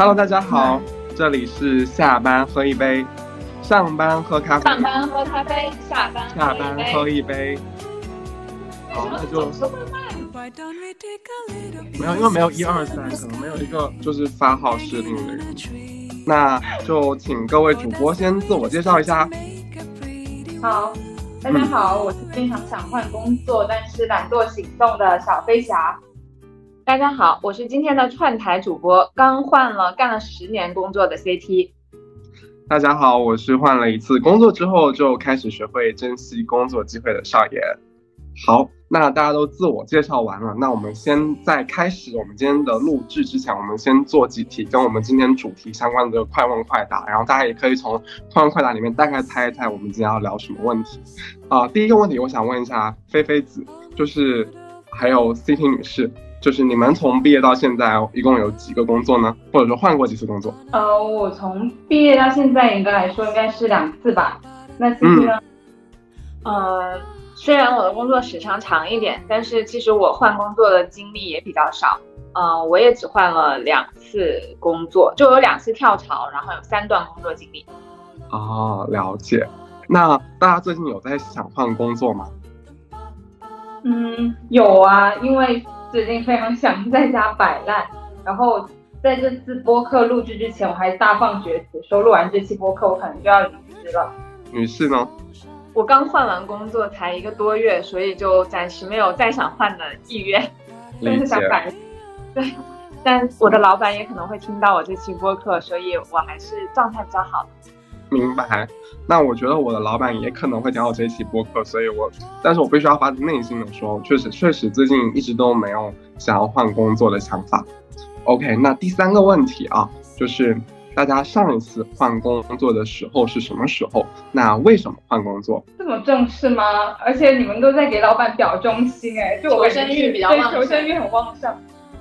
Hello，大家好，这里是下班喝一杯，上班喝咖啡，上班喝咖啡，下班下班喝一杯。好，那就没有，因为没有一二三，可能没有一个就是发号施令的人。那就请各位主播先自我介绍一下。好，大家好，我是经常想换工作，但是懒惰行动的小飞侠。大家好，我是今天的串台主播，刚换了干了十年工作的 CT。大家好，我是换了一次工作之后就开始学会珍惜工作机会的少爷。好，那大家都自我介绍完了，那我们先在开始我们今天的录制之前，我们先做几题跟我们今天主题相关的快问快答，然后大家也可以从快问快答里面大概猜一猜我们今天要聊什么问题。啊，第一个问题我想问一下菲菲子，就是还有 CT 女士，就是你们从毕业到现在一共有几个工作呢？或者说换过几次工作？呃，我从毕业到现在应该来说应该是两次吧。那其实呢？呃。虽然我的工作时长长一点，但是其实我换工作的经历也比较少。嗯，我也只换了两次工作，就有两次跳槽，然后有三段工作经历。哦，了解。那大家最近有在想换工作吗？嗯，有啊，因为最近非常想在家摆烂。然后在这次播客录制之前，我还大放厥词，说录完这期播客我可能就要离职了。女士呢？我刚换完工作才一个多月，所以就暂时没有再想换的意愿，但是想改。对，但我的老板也可能会听到我这期播客，所以我还是状态比较好。明白。那我觉得我的老板也可能会听到我这期播客，所以我，但是我必须要发自内心的说，确实确实最近一直都没有想要换工作的想法。OK，那第三个问题啊，就是。大家上一次换工作的时候是什么时候？那为什么换工作？这么正式吗？而且你们都在给老板表忠心哎，就求生欲比较旺盛，求生欲很旺盛。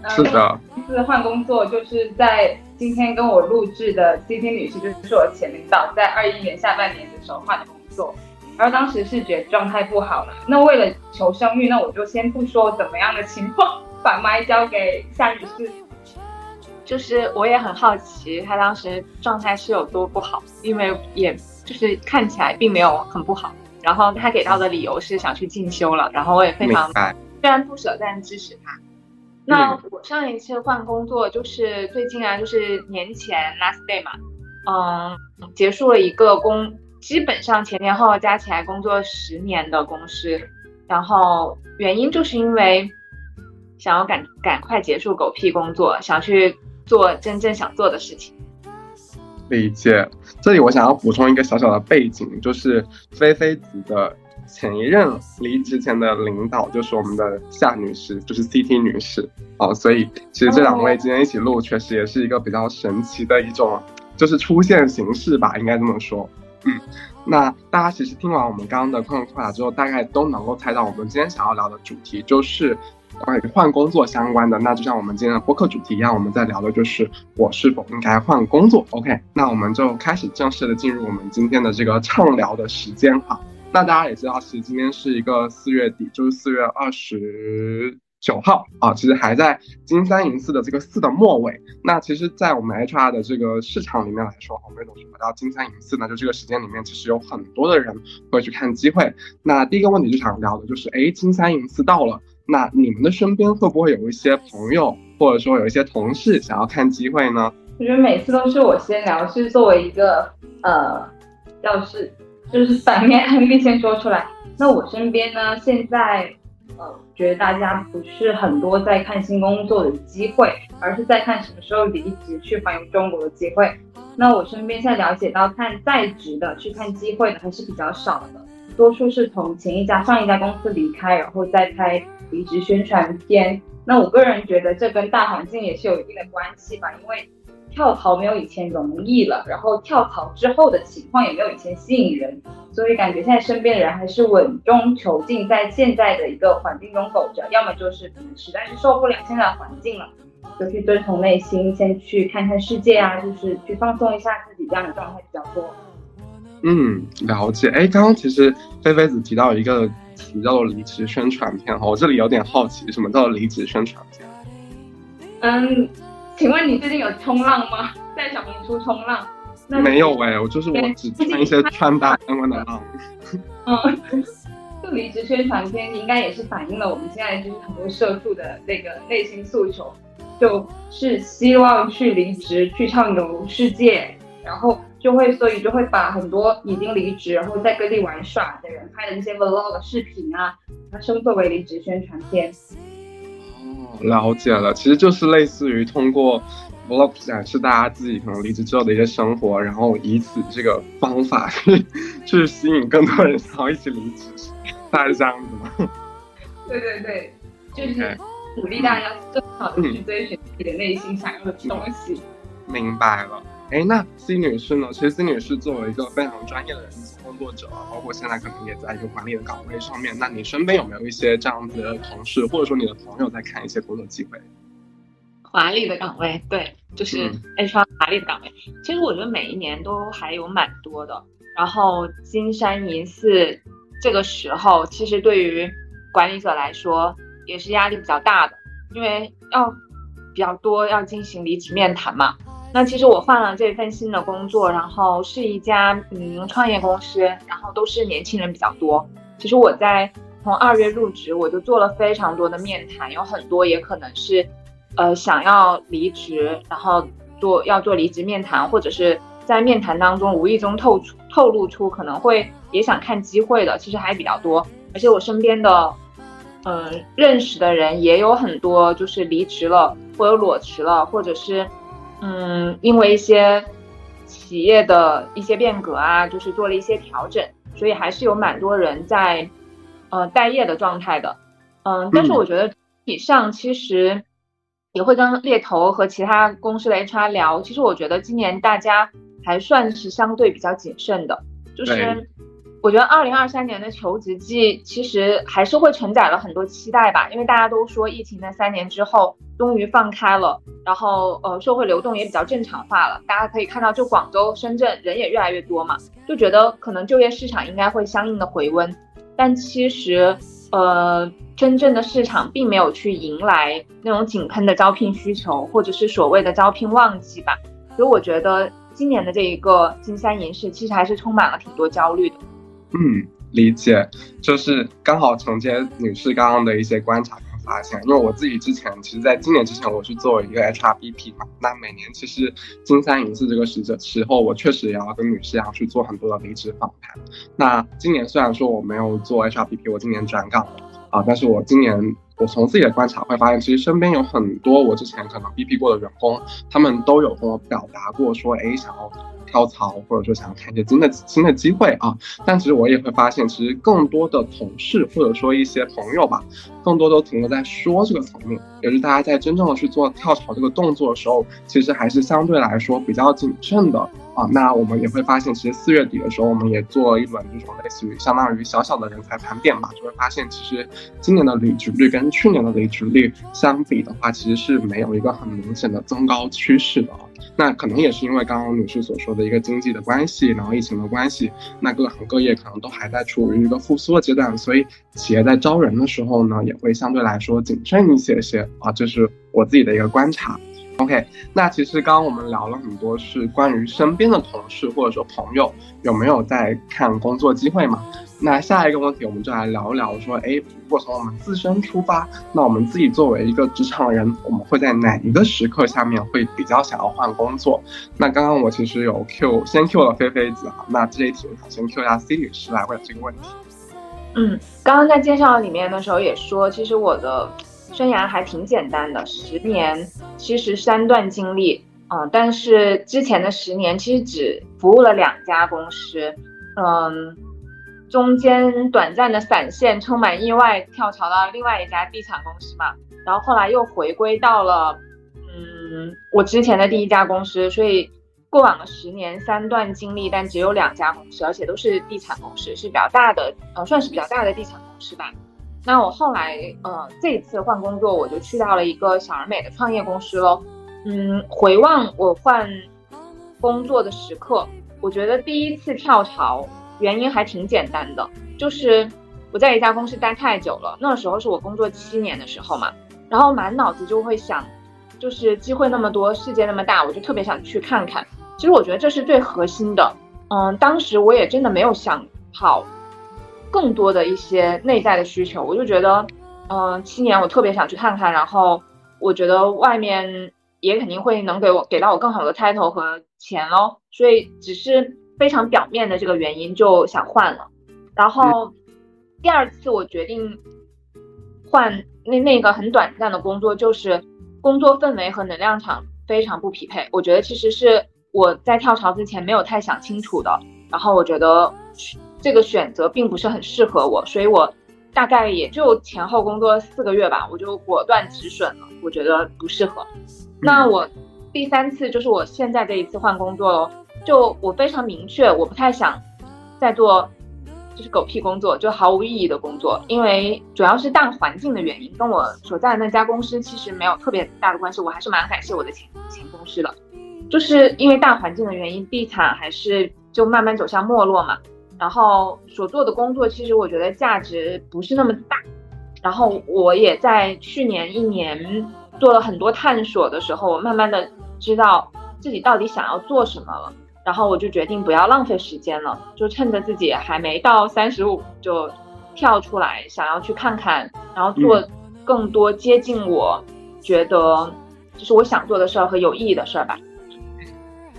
是的，一次换工作就是在今天跟我录制的 CT 女士，就是我前领导，在二一年下半年的时候换的工作，然后当时是觉得状态不好了。那为了求生欲，那我就先不说怎么样的情况，把麦交给夏女士。就是我也很好奇，她当时状态是有多不好，因为也就是看起来并没有很不好。然后她给到的理由是想去进修了，然后我也非常虽然不舍，但支持她。那我上一次换工作就是最近啊，就是年前 last day 嘛，嗯，结束了一个工，基本上前前后后加起来工作十年的公司，然后原因就是因为想要赶赶快结束狗屁工作，想去。做真正想做的事情，理解。这里我想要补充一个小小的背景，就是菲菲子的前一任离职前的领导就是我们的夏女士，就是 CT 女士哦。所以其实这两位今天一起录，确实也是一个比较神奇的一种就是出现形式吧，应该这么说。嗯，那大家其实听完我们刚刚的快快答之后，大概都能够猜到我们今天想要聊的主题就是。关于换工作相关的，那就像我们今天的播客主题一样，我们在聊的就是我是否应该换工作。OK，那我们就开始正式的进入我们今天的这个畅聊的时间哈。那大家也知道，其实今天是一个四月底，就是四月二十九号啊，其实还在金三银四的这个四的末尾。那其实，在我们 HR 的这个市场里面来说，我们总是说到金三银四呢，就这个时间里面，其实有很多的人会去看机会。那第一个问题就想聊的就是，哎，金三银四到了。那你们的身边会不会有一些朋友，或者说有一些同事想要看机会呢？我觉得每次都是我先聊，是作为一个呃，要是就是反面 案例先说出来。那我身边呢，现在呃，觉得大家不是很多在看新工作的机会，而是在看什么时候离职去环游中国的机会。那我身边现在了解到看在职的去看机会的还是比较少的，多数是从前一家上一家公司离开，然后再开。离职宣传片，那我个人觉得这跟大环境也是有一定的关系吧，因为跳槽没有以前容易了，然后跳槽之后的情况也没有以前吸引人，所以感觉现在身边的人还是稳中求进，在现在的一个环境中苟着，要么就是实在是受不了现在的环境了，就去遵从内心，先去看看世界啊，就是去放松一下自己，这样的状态比较多。嗯，了解。哎，刚刚其实菲菲子提到一个。词叫做离职宣传片哈，我这里有点好奇，什么叫做离职宣传片？嗯，请问你最近有冲浪吗？在小红书冲浪？没有哎，我就是我只穿一些穿搭相关的浪。嗯，就离职宣传片应该也是反映了我们现在就是很多社畜的那个内心诉求，就是希望去离职去畅游世界，然后就会所以就会把很多已经离职然后在各地玩耍的人拍的那些 vlog 视频啊，它称作为离职宣传片。哦，了解了，其实就是类似于通过。vlog 展示大家自己可能离职之后的一些生活，然后以此这个方法去 去吸引更多人想要一起离职，大概是这样子吗？对对对，就是鼓励大家更好的去追寻自己的内心想要的东西。明白了，哎，那 C 女士呢？其实 C 女士作为一个非常专业的人资工作者，包括现在可能也在一个管理的岗位上面，那你身边有没有一些这样子的同事，或者说你的朋友在看一些工作机会？华丽的岗位，对，就是 HR 华丽的岗位。其实我觉得每一年都还有蛮多的。然后金山银四这个时候，其实对于管理者来说也是压力比较大的，因为要比较多要进行离职面谈嘛。那其实我换了这份新的工作，然后是一家嗯创业公司，然后都是年轻人比较多。其实我在从二月入职，我就做了非常多的面谈，有很多也可能是。呃，想要离职，然后做要做离职面谈，或者是在面谈当中无意中透出透露出可能会也想看机会的，其实还比较多。而且我身边的，嗯，认识的人也有很多，就是离职了，或者裸辞了，或者是，嗯，因为一些企业的一些变革啊，就是做了一些调整，所以还是有蛮多人在，呃，待业的状态的。嗯，但是我觉得以上其实。也会跟猎头和其他公司的 HR 聊。其实我觉得今年大家还算是相对比较谨慎的，就是我觉得二零二三年的求职季其实还是会承载了很多期待吧，因为大家都说疫情在三年之后终于放开了，然后呃社会流动也比较正常化了，大家可以看到就广州、深圳人也越来越多嘛，就觉得可能就业市场应该会相应的回温，但其实呃。真正的市场并没有去迎来那种井喷的招聘需求，或者是所谓的招聘旺季吧。所以我觉得今年的这一个金三银四其实还是充满了挺多焦虑的。嗯，理解，就是刚好承接女士刚刚的一些观察跟发现。因为我自己之前其实在今年之前我是作为一个 HRBP 嘛，那每年其实金三银四这个时时候，我确实也要跟女士要去做很多的离职访谈。那今年虽然说我没有做 HRBP，我今年转岗了。啊！但是我今年，我从自己的观察会发现，其实身边有很多我之前可能 BP 过的员工，他们都有跟我表达过说，哎，想要。跳槽，或者说想要看一些新的新的机会啊，但其实我也会发现，其实更多的同事或者说一些朋友吧，更多都停留在说这个层面，也是大家在真正的去做跳槽这个动作的时候，其实还是相对来说比较谨慎的啊。那我们也会发现，其实四月底的时候，我们也做了一轮这种类似于相当于小小的人才盘点嘛，就会发现，其实今年的离职率跟去年的离职率相比的话，其实是没有一个很明显的增高趋势的。那可能也是因为刚刚女士所说的一个经济的关系，然后疫情的关系，那各行各业可能都还在处于一个复苏的阶段，所以企业在招人的时候呢，也会相对来说谨慎一些些啊，这是我自己的一个观察。OK，那其实刚刚我们聊了很多是关于身边的同事或者说朋友有没有在看工作机会嘛？那下一个问题我们就来聊一聊说，哎，如果从我们自身出发，那我们自己作为一个职场人，我们会在哪一个时刻下面会比较想要换工作？那刚刚我其实有 Q 先 Q 了菲菲子哈，那这一题我想先 Q 一下 C 女士来问这个问题。嗯，刚刚在介绍里面的时候也说，其实我的。生涯还挺简单的，十年其实三段经历，嗯，但是之前的十年其实只服务了两家公司，嗯，中间短暂的闪现，充满意外，跳槽到另外一家地产公司嘛，然后后来又回归到了，嗯，我之前的第一家公司，所以过往的十年三段经历，但只有两家公司，而且都是地产公司，是比较大的，呃，算是比较大的地产公司吧。那我后来，呃，这一次换工作，我就去到了一个小而美的创业公司喽。嗯，回望我换工作的时刻，我觉得第一次跳槽原因还挺简单的，就是我在一家公司待太久了，那时候是我工作七年的时候嘛，然后满脑子就会想，就是机会那么多，世界那么大，我就特别想去看看。其实我觉得这是最核心的。嗯，当时我也真的没有想好更多的一些内在的需求，我就觉得，嗯，七年我特别想去看看，然后我觉得外面也肯定会能给我给到我更好的 title 和钱咯，所以只是非常表面的这个原因就想换了。然后第二次我决定换那那个很短暂的工作，就是工作氛围和能量场非常不匹配，我觉得其实是。我在跳槽之前没有太想清楚的，然后我觉得这个选择并不是很适合我，所以我大概也就前后工作四个月吧，我就果断止损了，我觉得不适合。那我第三次就是我现在这一次换工作喽，就我非常明确，我不太想再做就是狗屁工作，就毫无意义的工作，因为主要是大环境的原因，跟我所在的那家公司其实没有特别大的关系，我还是蛮感谢我的前前公司的。就是因为大环境的原因，地产还是就慢慢走向没落嘛。然后所做的工作，其实我觉得价值不是那么大。然后我也在去年一年做了很多探索的时候，我慢慢的知道自己到底想要做什么了。然后我就决定不要浪费时间了，就趁着自己还没到三十五，就跳出来，想要去看看，然后做更多接近我觉得就是我想做的事儿和有意义的事儿吧。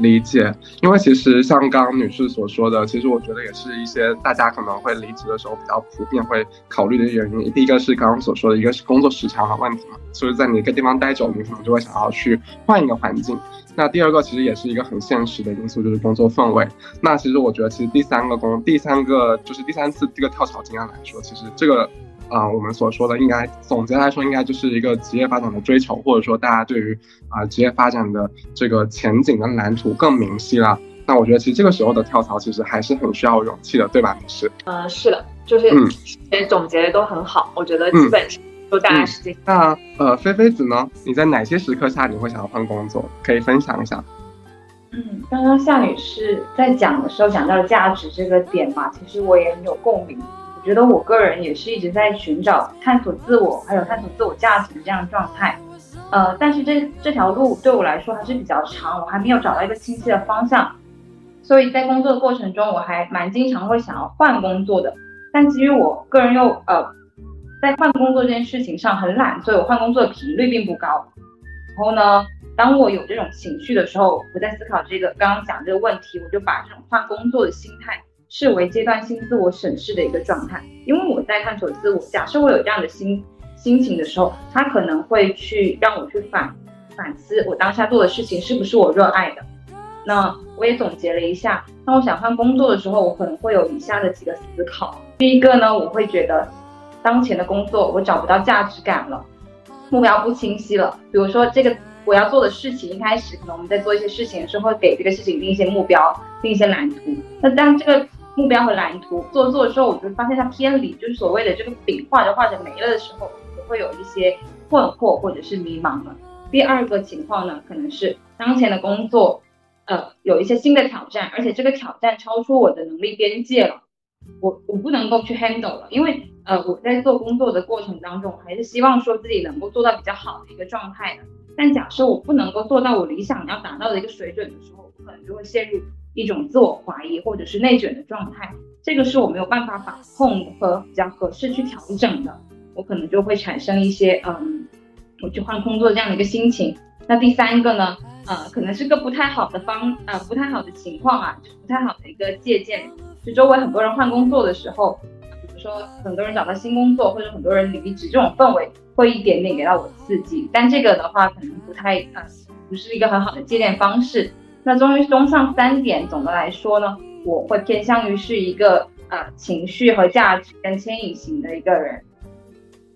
理解，因为其实像刚刚女士所说的，其实我觉得也是一些大家可能会离职的时候比较普遍会考虑的原因。第一个是刚刚所说的，一个是工作时长的问题嘛，所以在你一个地方待久，你可能就会想要去换一个环境。那第二个其实也是一个很现实的因素，就是工作氛围。那其实我觉得，其实第三个工，第三个就是第三次这个跳槽经验来说，其实这个。啊，我们所说的应该总结来说，应该就是一个职业发展的追求，或者说大家对于啊职业发展的这个前景跟蓝图更明晰了。那我觉得其实这个时候的跳槽其实还是很需要勇气的，对吧？女士？嗯，是的，就是嗯，总结的都很好，我觉得基本上都大概是这。那呃，菲菲子呢？你在哪些时刻下你会想要换工作？可以分享一下。嗯，刚刚夏女士在讲的时候讲到价值这个点嘛，其实我也很有共鸣。我觉得我个人也是一直在寻找、探索自我，还有探索自我价值的这样状态。呃，但是这这条路对我来说还是比较长，我还没有找到一个清晰的方向。所以在工作的过程中，我还蛮经常会想要换工作的。但基于我个人又呃，在换工作这件事情上很懒，所以我换工作的频率并不高。然后呢，当我有这种情绪的时候，我在思考这个刚刚讲这个问题，我就把这种换工作的心态。视为阶段性自我审视的一个状态，因为我在探索自我。假设我有这样的心心情的时候，他可能会去让我去反反思我当下做的事情是不是我热爱的。那我也总结了一下，当我想换工作的时候，我可能会有以下的几个思考。第一个呢，我会觉得当前的工作我找不到价值感了，目标不清晰了。比如说这个我要做的事情，一开始可能我们在做一些事情的时候，会给这个事情定一些目标，定一些蓝图。那当这个目标和蓝图做做的时候，我就发现它偏离，就是所谓的这个饼画着画着没了的时候，就会有一些困惑或者是迷茫了。第二个情况呢，可能是当前的工作，呃，有一些新的挑战，而且这个挑战超出我的能力边界了，我我不能够去 handle 了。因为呃，我在做工作的过程当中，还是希望说自己能够做到比较好的一个状态的。但假设我不能够做到我理想要达到的一个水准的时候，我可能就会陷入。一种自我怀疑或者是内卷的状态，这个是我没有办法把控和比较合适去调整的，我可能就会产生一些嗯，我去换工作这样的一个心情。那第三个呢，呃，可能是个不太好的方，呃，不太好的情况啊，不太好的一个借鉴。就周围很多人换工作的时候，比如说很多人找到新工作或者很多人离职，这种氛围会一点点给到我刺激。但这个的话，可能不太呃，不是一个很好的借鉴方式。那终于综上三点，总的来说呢，我会偏向于是一个呃情绪和价值跟牵引型的一个人。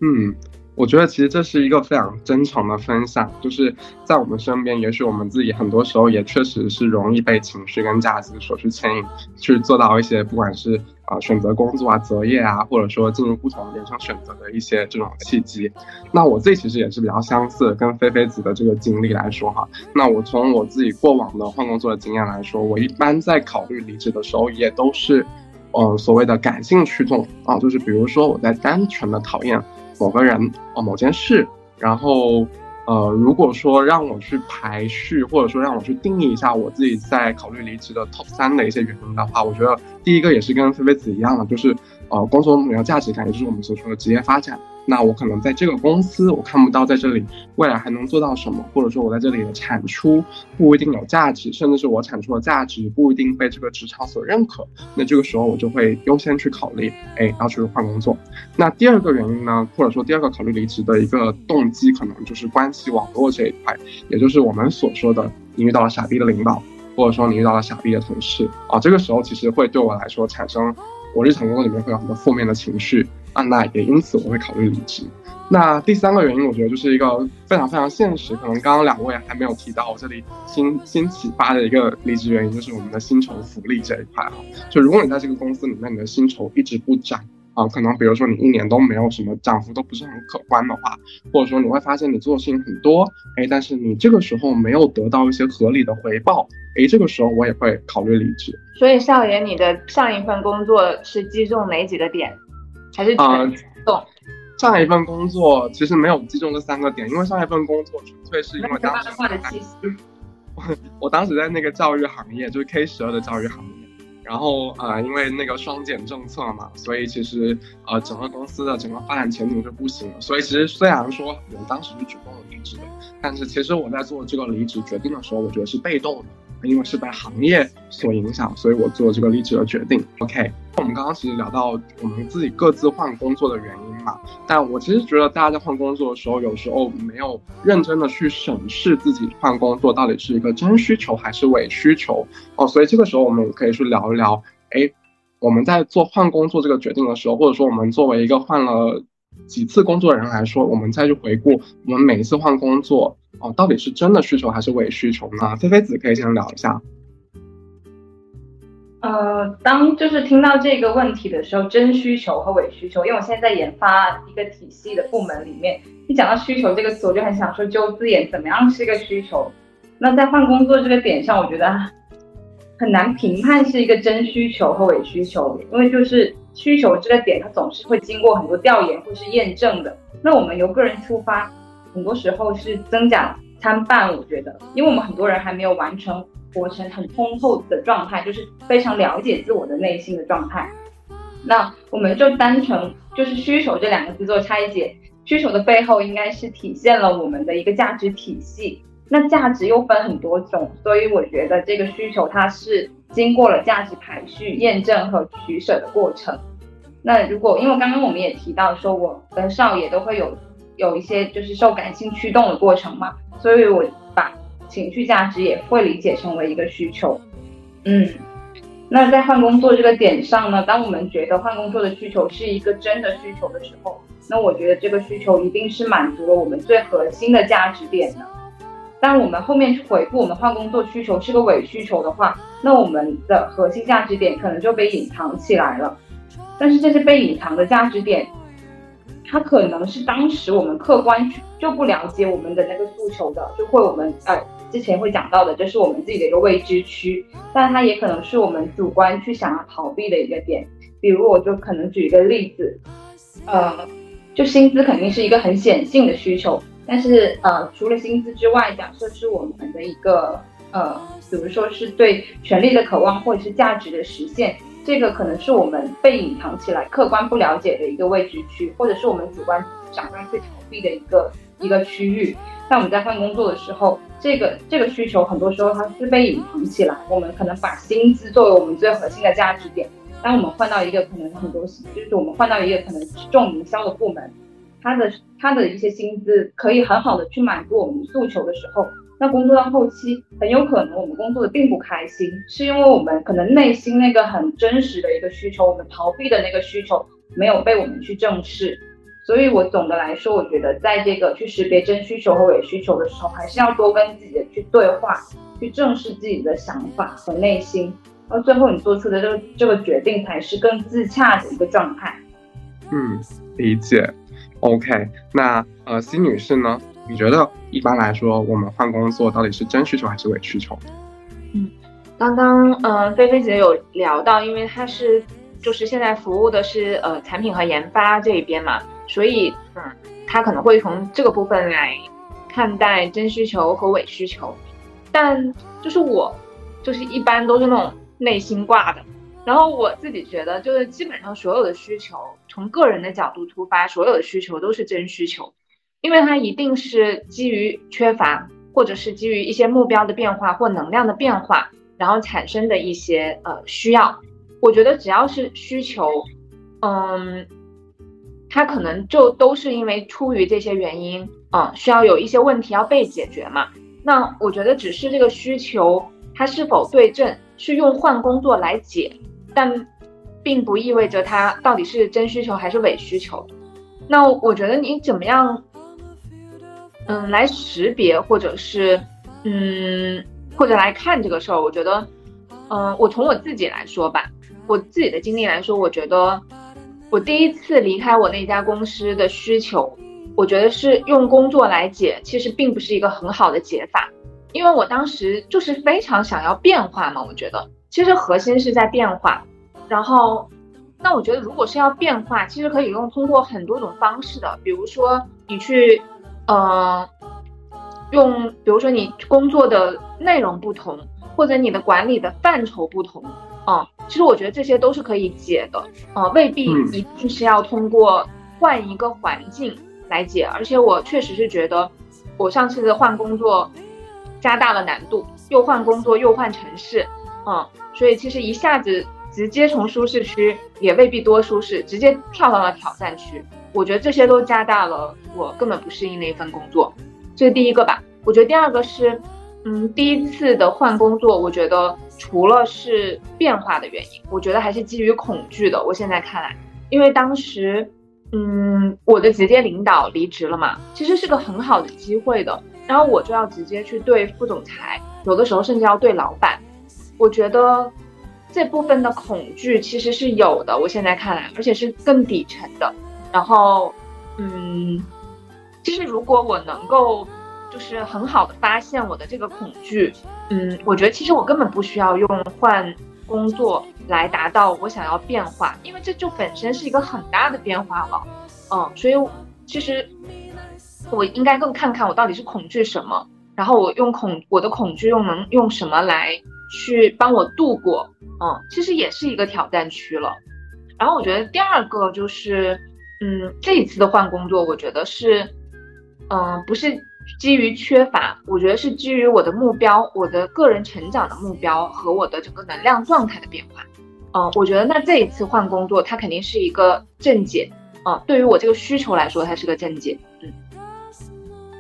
嗯，我觉得其实这是一个非常真诚的分享，就是在我们身边，也许我们自己很多时候也确实是容易被情绪跟价值所去牵引，去做到一些不管是。啊，选择工作啊，择业啊，或者说进入不同人生选择的一些这种契机，那我自己其实也是比较相似，跟菲菲子的这个经历来说哈。那我从我自己过往的换工作的经验来说，我一般在考虑离职的时候，也都是，呃，所谓的感性驱动啊，就是比如说我在单纯的讨厌某个人哦，某件事，然后呃，如果说让我去排序，或者说让我去定义一下我自己在考虑离职的 top 三的一些原因的话，我觉得第一个也是跟菲菲子一样的，就是呃，工作目标价值感，也就是我们所说的职业发展。那我可能在这个公司，我看不到在这里未来还能做到什么，或者说我在这里的产出不一定有价值，甚至是我产出的价值不一定被这个职场所认可。那这个时候我就会优先去考虑，哎，要去换工作。那第二个原因呢，或者说第二个考虑离职的一个动机，可能就是关系网络这一块，也就是我们所说的你遇到了傻逼的领导，或者说你遇到了傻逼的同事啊，这个时候其实会对我来说产生我日常工作里面会有很多负面的情绪。啊，那也因此我会考虑离职。那第三个原因，我觉得就是一个非常非常现实，可能刚刚两位还没有提到，我这里新新启发的一个离职原因，就是我们的薪酬福利这一块啊。就如果你在这个公司里面，你的薪酬一直不涨啊，可能比如说你一年都没有什么涨幅，都不是很可观的话，或者说你会发现你做的事情很多，哎，但是你这个时候没有得到一些合理的回报，哎，这个时候我也会考虑离职。所以少爷，你的上一份工作是击中哪几个点？还是啊，动。上一份工作其实没有击中这三个点，因为上一份工作纯粹是因为当时我 我当时在那个教育行业，就是 K 十二的教育行业，然后呃，因为那个双减政策嘛，所以其实呃整个公司的整个发展前景就不行了。所以其实虽然说我当时是主动离职的，但是其实我在做这个离职决定的时候，我觉得是被动的。因为是被行业所影响，所以我做这个离职的决定。OK，我们刚刚其实聊到我们自己各自换工作的原因嘛，但我其实觉得大家在换工作的时候，有时候没有认真的去审视自己换工作到底是一个真需求还是伪需求哦。所以这个时候我们也可以去聊一聊，哎，我们在做换工作这个决定的时候，或者说我们作为一个换了几次工作的人来说，我们再去回顾我们每一次换工作。哦，到底是真的需求还是伪需求呢？菲菲子可以先聊一下。呃，当就是听到这个问题的时候，真需求和伪需求，因为我现在在研发一个体系的部门里面，一讲到需求这个词，我就很想说就字眼，怎么样是一个需求？那在换工作这个点上，我觉得很难评判是一个真需求和伪需求，因为就是需求这个点，它总是会经过很多调研或是验证的。那我们由个人出发。很多时候是增长参半，我觉得，因为我们很多人还没有完成活成很通透的状态，就是非常了解自我的内心的状态。那我们就单纯就是需求这两个字做拆解，需求的背后应该是体现了我们的一个价值体系。那价值又分很多种，所以我觉得这个需求它是经过了价值排序、验证和取舍的过程。那如果因为刚刚我们也提到说，我跟少爷都会有。有一些就是受感性驱动的过程嘛，所以我把情绪价值也会理解成为一个需求。嗯，那在换工作这个点上呢，当我们觉得换工作的需求是一个真的需求的时候，那我觉得这个需求一定是满足了我们最核心的价值点的。当我们后面去回顾我们换工作需求是个伪需求的话，那我们的核心价值点可能就被隐藏起来了。但是这些被隐藏的价值点。它可能是当时我们客观就不了解我们的那个诉求的，就会我们呃之前会讲到的，这是我们自己的一个未知区，但它也可能是我们主观去想要逃避的一个点。比如我就可能举一个例子，呃，就薪资肯定是一个很显性的需求，但是呃除了薪资之外，假设是我们的一个呃，比如说是对权力的渴望或者是价值的实现。这个可能是我们被隐藏起来、客观不了解的一个未知区，或者是我们主观想要去逃避的一个一个区域。那我们在换工作的时候，这个这个需求很多时候它是被隐藏起来。我们可能把薪资作为我们最核心的价值点。当我们换到一个可能很多，就是我们换到一个可能重营销的部门，它的它的一些薪资可以很好的去满足我们诉求的时候。那工作到后期，很有可能我们工作的并不开心，是因为我们可能内心那个很真实的一个需求，我们逃避的那个需求没有被我们去正视。所以我总的来说，我觉得在这个去识别真需求和伪需求的时候，还是要多跟自己的去对话，去正视自己的想法和内心，到最后你做出的这个这个决定才是更自洽的一个状态。嗯，理解。OK，那呃，C 女士呢？你觉得一般来说，我们换工作到底是真需求还是伪需求？嗯，刚刚嗯，菲菲姐有聊到，因为她是就是现在服务的是呃产品和研发这一边嘛，所以嗯，她可能会从这个部分来看待真需求和伪需求，但就是我，就是一般都是那种内心挂的。然后我自己觉得，就是基本上所有的需求，从个人的角度出发，所有的需求都是真需求，因为它一定是基于缺乏，或者是基于一些目标的变化或能量的变化，然后产生的一些呃需要。我觉得只要是需求，嗯，它可能就都是因为出于这些原因，嗯，需要有一些问题要被解决嘛。那我觉得只是这个需求它是否对症，是用换工作来解。但并不意味着它到底是真需求还是伪需求。那我觉得你怎么样，嗯，来识别或者是嗯，或者来看这个事儿？我觉得，嗯，我从我自己来说吧，我自己的经历来说，我觉得我第一次离开我那家公司的需求，我觉得是用工作来解，其实并不是一个很好的解法，因为我当时就是非常想要变化嘛，我觉得。其实核心是在变化，然后，那我觉得如果是要变化，其实可以用通过很多种方式的，比如说你去，呃，用，比如说你工作的内容不同，或者你的管理的范畴不同，啊，其实我觉得这些都是可以解的，啊，未必一定是要通过换一个环境来解，而且我确实是觉得，我上次的换工作加大了难度，又换工作又换城市，嗯。所以其实一下子直接从舒适区也未必多舒适，直接跳到了挑战区，我觉得这些都加大了我根本不适应那一份工作，这是第一个吧。我觉得第二个是，嗯，第一次的换工作，我觉得除了是变化的原因，我觉得还是基于恐惧的。我现在看来，因为当时，嗯，我的直接领导离职了嘛，其实是个很好的机会的，然后我就要直接去对副总裁，有的时候甚至要对老板。我觉得这部分的恐惧其实是有的，我现在看来，而且是更底层的。然后，嗯，其实如果我能够就是很好的发现我的这个恐惧，嗯，我觉得其实我根本不需要用换工作来达到我想要变化，因为这就本身是一个很大的变化了。嗯，所以其实我应该更看看我到底是恐惧什么，然后我用恐我的恐惧又能用什么来。去帮我度过，嗯，其实也是一个挑战区了。然后我觉得第二个就是，嗯，这一次的换工作，我觉得是，嗯，不是基于缺乏，我觉得是基于我的目标，我的个人成长的目标和我的整个能量状态的变化。嗯，我觉得那这一次换工作，它肯定是一个正解。嗯，对于我这个需求来说，它是个正解。嗯，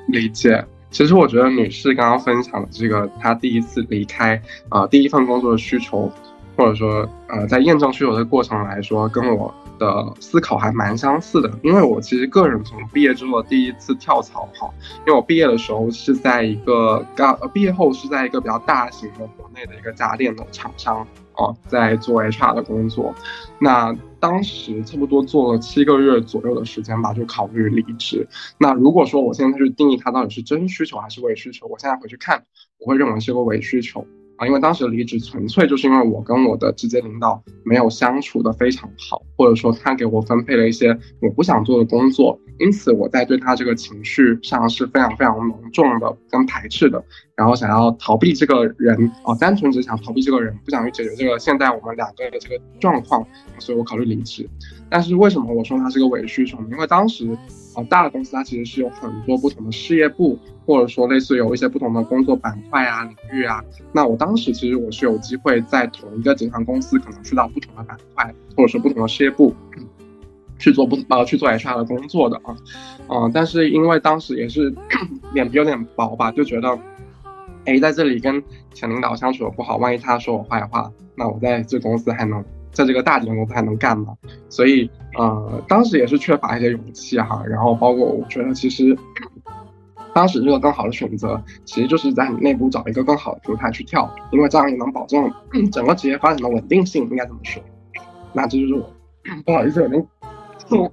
理解。其实我觉得女士刚刚分享的这个，她第一次离开啊第一份工作的需求，或者说呃在验证需求的过程来说，跟我的思考还蛮相似的。因为我其实个人从毕业之后第一次跳槽哈，因为我毕业的时候是在一个刚呃毕业后是在一个比较大型的国内的一个家电的厂商。哦，在做 HR 的工作，那当时差不多做了七个月左右的时间吧，就考虑离职。那如果说我现在去定义它到底是真需求还是伪需求，我现在回去看，我会认为是个伪需求。啊，因为当时离职纯粹就是因为我跟我的直接领导没有相处的非常好，或者说他给我分配了一些我不想做的工作，因此我在对他这个情绪上是非常非常浓重的跟排斥的，然后想要逃避这个人啊，单纯只想逃避这个人，不想去解决这个现在我们两个的这个状况，所以我考虑离职。但是为什么我说他是个伪需求呢？因为当时。啊，大的公司它其实是有很多不同的事业部，或者说类似有一些不同的工作板块啊、领域啊。那我当时其实我是有机会在同一个集团公司，可能去到不同的板块，或者说不同的事业部，去做不呃去做 HR 的工作的啊。嗯，但是因为当时也是 脸皮有点薄吧，就觉得，哎，在这里跟前领导相处的不好，万一他说我坏话，那我在这公司还能。在这个大集团公司还能干吗？所以，呃，当时也是缺乏一些勇气哈。然后，包括我觉得，其实当时这个更好的选择，其实就是在你内部找一个更好的平台去跳，因为这样也能保证整个职业发展的稳定性。应该怎么说？那这就是我，不好意思，有点，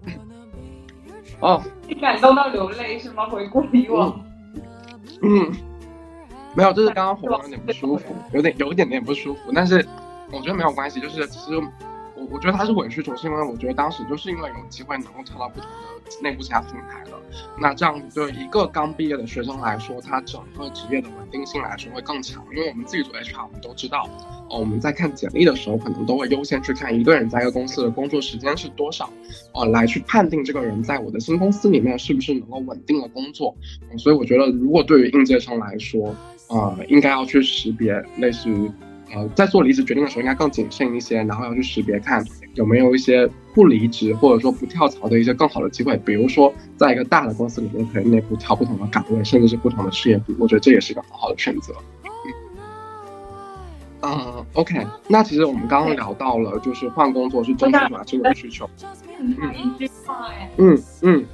哦，你感动到流泪是吗？回顾以往，嗯，没有，就是刚刚喉咙有点不舒服，有点有一点点不舒服，但是。我觉得没有关系，就是其实我我觉得他是委屈求，是因为我觉得当时就是因为有机会能够跳到不同的内部其他平台了。那这样子对一个刚毕业的学生来说，他整个职业的稳定性来说会更强。因为我们自己做 HR，我们都知道，哦，我们在看简历的时候，可能都会优先去看一个人在一个公司的工作时间是多少，哦，来去判定这个人在我的新公司里面是不是能够稳定的工作。所以我觉得，如果对于应届生来说，呃，应该要去识别类似于。呃，在做离职决定的时候，应该更谨慎一些，然后要去识别看有没有一些不离职或者说不跳槽的一些更好的机会。比如说，在一个大的公司里面，可以内部调不同的岗位，甚至是不同的事业部，我觉得这也是一个很好的选择。嗯，OK，那其实我们刚刚聊到了，就是换工作是真需求还是伪需求？嗯。嗯嗯。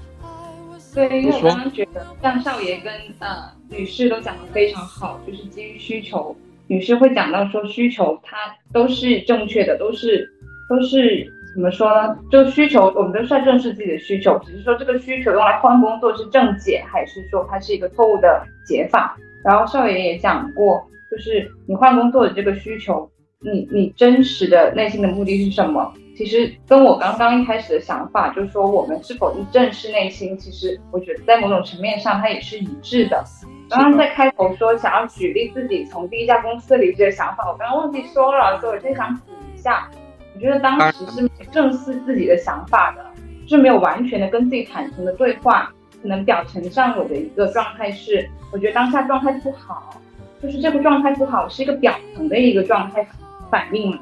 对，因为我刚刚觉得，像少爷跟呃女士都讲的非常好，就是基于需求。女士会讲到说需求，它都是正确的，都是都是怎么说呢？就需求，我们都是在正视自己的需求，只是说这个需求用来换工作是正解，还是说它是一个错误的解法？然后少爷也讲过，就是你换工作的这个需求，你你真实的内心的目的是什么？其实跟我刚刚一开始的想法，就是说我们是否正视内心，其实我觉得在某种层面上它也是一致的。刚刚在开头说想要举例自己从第一家公司离职的想法，我刚刚忘记说了，所以我就想补一下。我觉得当时是正视自己的想法的，是没有完全的跟自己坦诚的对话。可能表层上我的一个状态是，我觉得当下状态不好，就是这个状态不好是一个表层的一个状态反应嘛。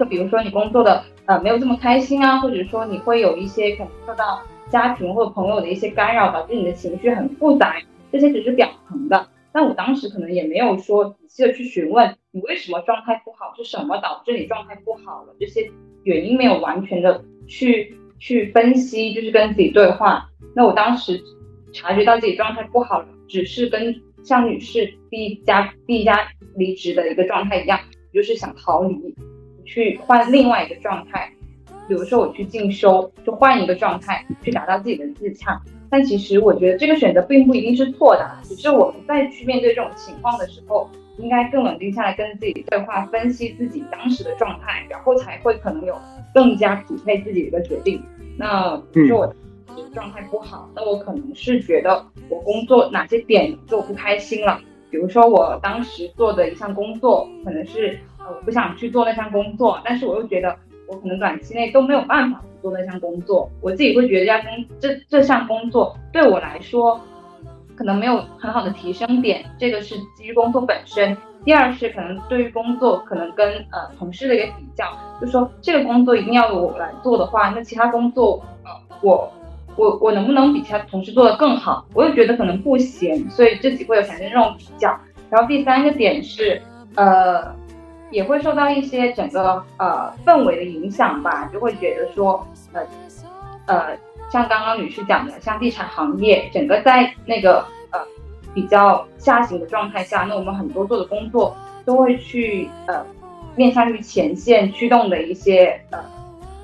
就比如说你工作的呃没有这么开心啊，或者说你会有一些可能受到家庭或者朋友的一些干扰，导致你的情绪很复杂。这些只是表层的，但我当时可能也没有说仔细的去询问你为什么状态不好，是什么导致你状态不好了？这些原因没有完全的去去分析，就是跟自己对话。那我当时察觉到自己状态不好了，只是跟像女士第一家第一家离职的一个状态一样，就是想逃离，去换另外一个状态。比如说我去进修，就换一个状态去达到自己的自洽。但其实我觉得这个选择并不一定是错的，只是我们在去面对这种情况的时候，应该更冷静下来，跟自己对话，分析自己当时的状态，然后才会可能有更加匹配自己的一个决定。那比如说我状态不好，那我可能是觉得我工作哪些点做不开心了，比如说我当时做的一项工作，可能是呃我不想去做那项工作，但是我又觉得。我可能短期内都没有办法做那项工作，我自己会觉得这项工这这项工作对我来说，可能没有很好的提升点。这个是基于工作本身。第二是可能对于工作，可能跟呃同事的一个比较，就说这个工作一定要由我来做的话，那其他工作呃我我我能不能比其他同事做得更好？我又觉得可能不行，所以自己会有产生这种比较。然后第三个点是呃。也会受到一些整个呃氛围的影响吧，就会觉得说，呃呃，像刚刚女士讲的，像地产行业，整个在那个呃比较下行的状态下，那我们很多做的工作都会去呃面向于前线驱动的一些呃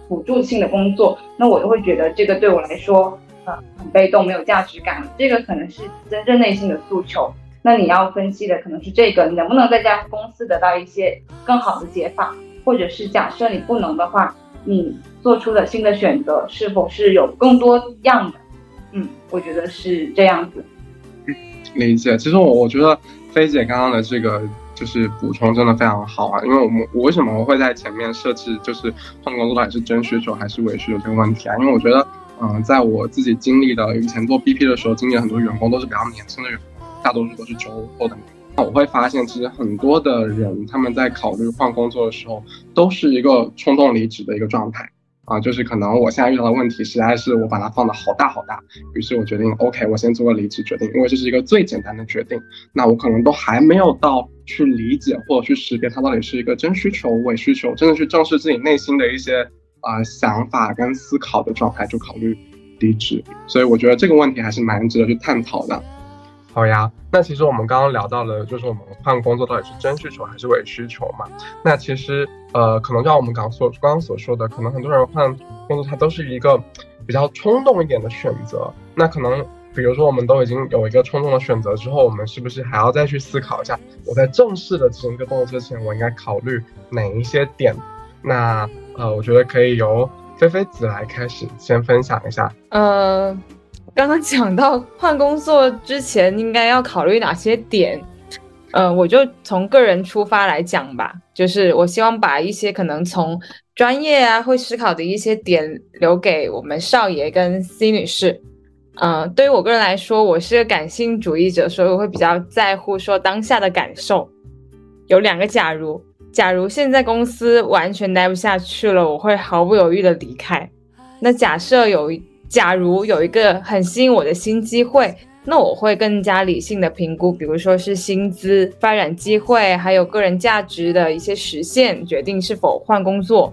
辅助性的工作，那我就会觉得这个对我来说呃很被动，没有价值感，这个可能是真正内心的诉求。那你要分析的可能是这个，你能不能在这家公司得到一些更好的解法，或者是假设你不能的话，你做出的新的选择是否是有更多样的？嗯，我觉得是这样子。理解。其实我我觉得菲姐刚刚的这个就是补充真的非常好啊，因为我们我为什么会在前面设置就是换工作到底是真需求还是伪需求这个问题啊？因为我觉得，嗯，在我自己经历的以前做 BP 的时候，经历很多员工都是比较年轻的员工。大多数都是九五后的，那我会发现，其实很多的人他们在考虑换工作的时候，都是一个冲动离职的一个状态啊，就是可能我现在遇到的问题实在是我把它放的好大好大，于是我决定 OK，我先做个离职决定，因为这是一个最简单的决定。那我可能都还没有到去理解或者去识别它到底是一个真需求伪需求，真的去正视自己内心的一些啊想法跟思考的状态，就考虑离职。所以我觉得这个问题还是蛮值得去探讨的。好呀，那其实我们刚刚聊到了，就是我们换工作到底是真需求还是伪需求嘛？那其实呃，可能像我们刚所刚刚所说的，可能很多人换工作，它都是一个比较冲动一点的选择。那可能比如说，我们都已经有一个冲动的选择之后，我们是不是还要再去思考一下，我在正式的进行一个动作之前，我应该考虑哪一些点那呃，我觉得可以由菲菲子来开始先分享一下。呃，刚刚讲到换工作之前应该要考虑哪些点，呃，我就从个人出发来讲吧，就是我希望把一些可能从专业啊会思考的一些点留给我们少爷跟 C 女士。嗯，对于我个人来说，我是个感性主义者，所以我会比较在乎说当下的感受。有两个假如，假如现在公司完全待不下去了，我会毫不犹豫的离开。那假设有一，假如有一个很吸引我的新机会，那我会更加理性的评估，比如说是薪资、发展机会，还有个人价值的一些实现，决定是否换工作。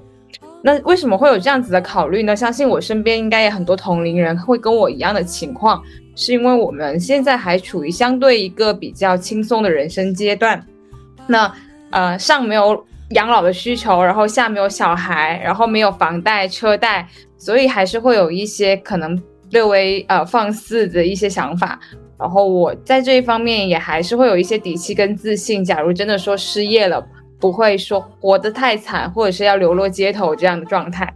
那为什么会有这样子的考虑呢？相信我身边应该也很多同龄人会跟我一样的情况，是因为我们现在还处于相对一个比较轻松的人生阶段。那呃上没有养老的需求，然后下没有小孩，然后没有房贷车贷，所以还是会有一些可能略微呃放肆的一些想法。然后我在这一方面也还是会有一些底气跟自信。假如真的说失业了。不会说活得太惨，或者是要流落街头这样的状态。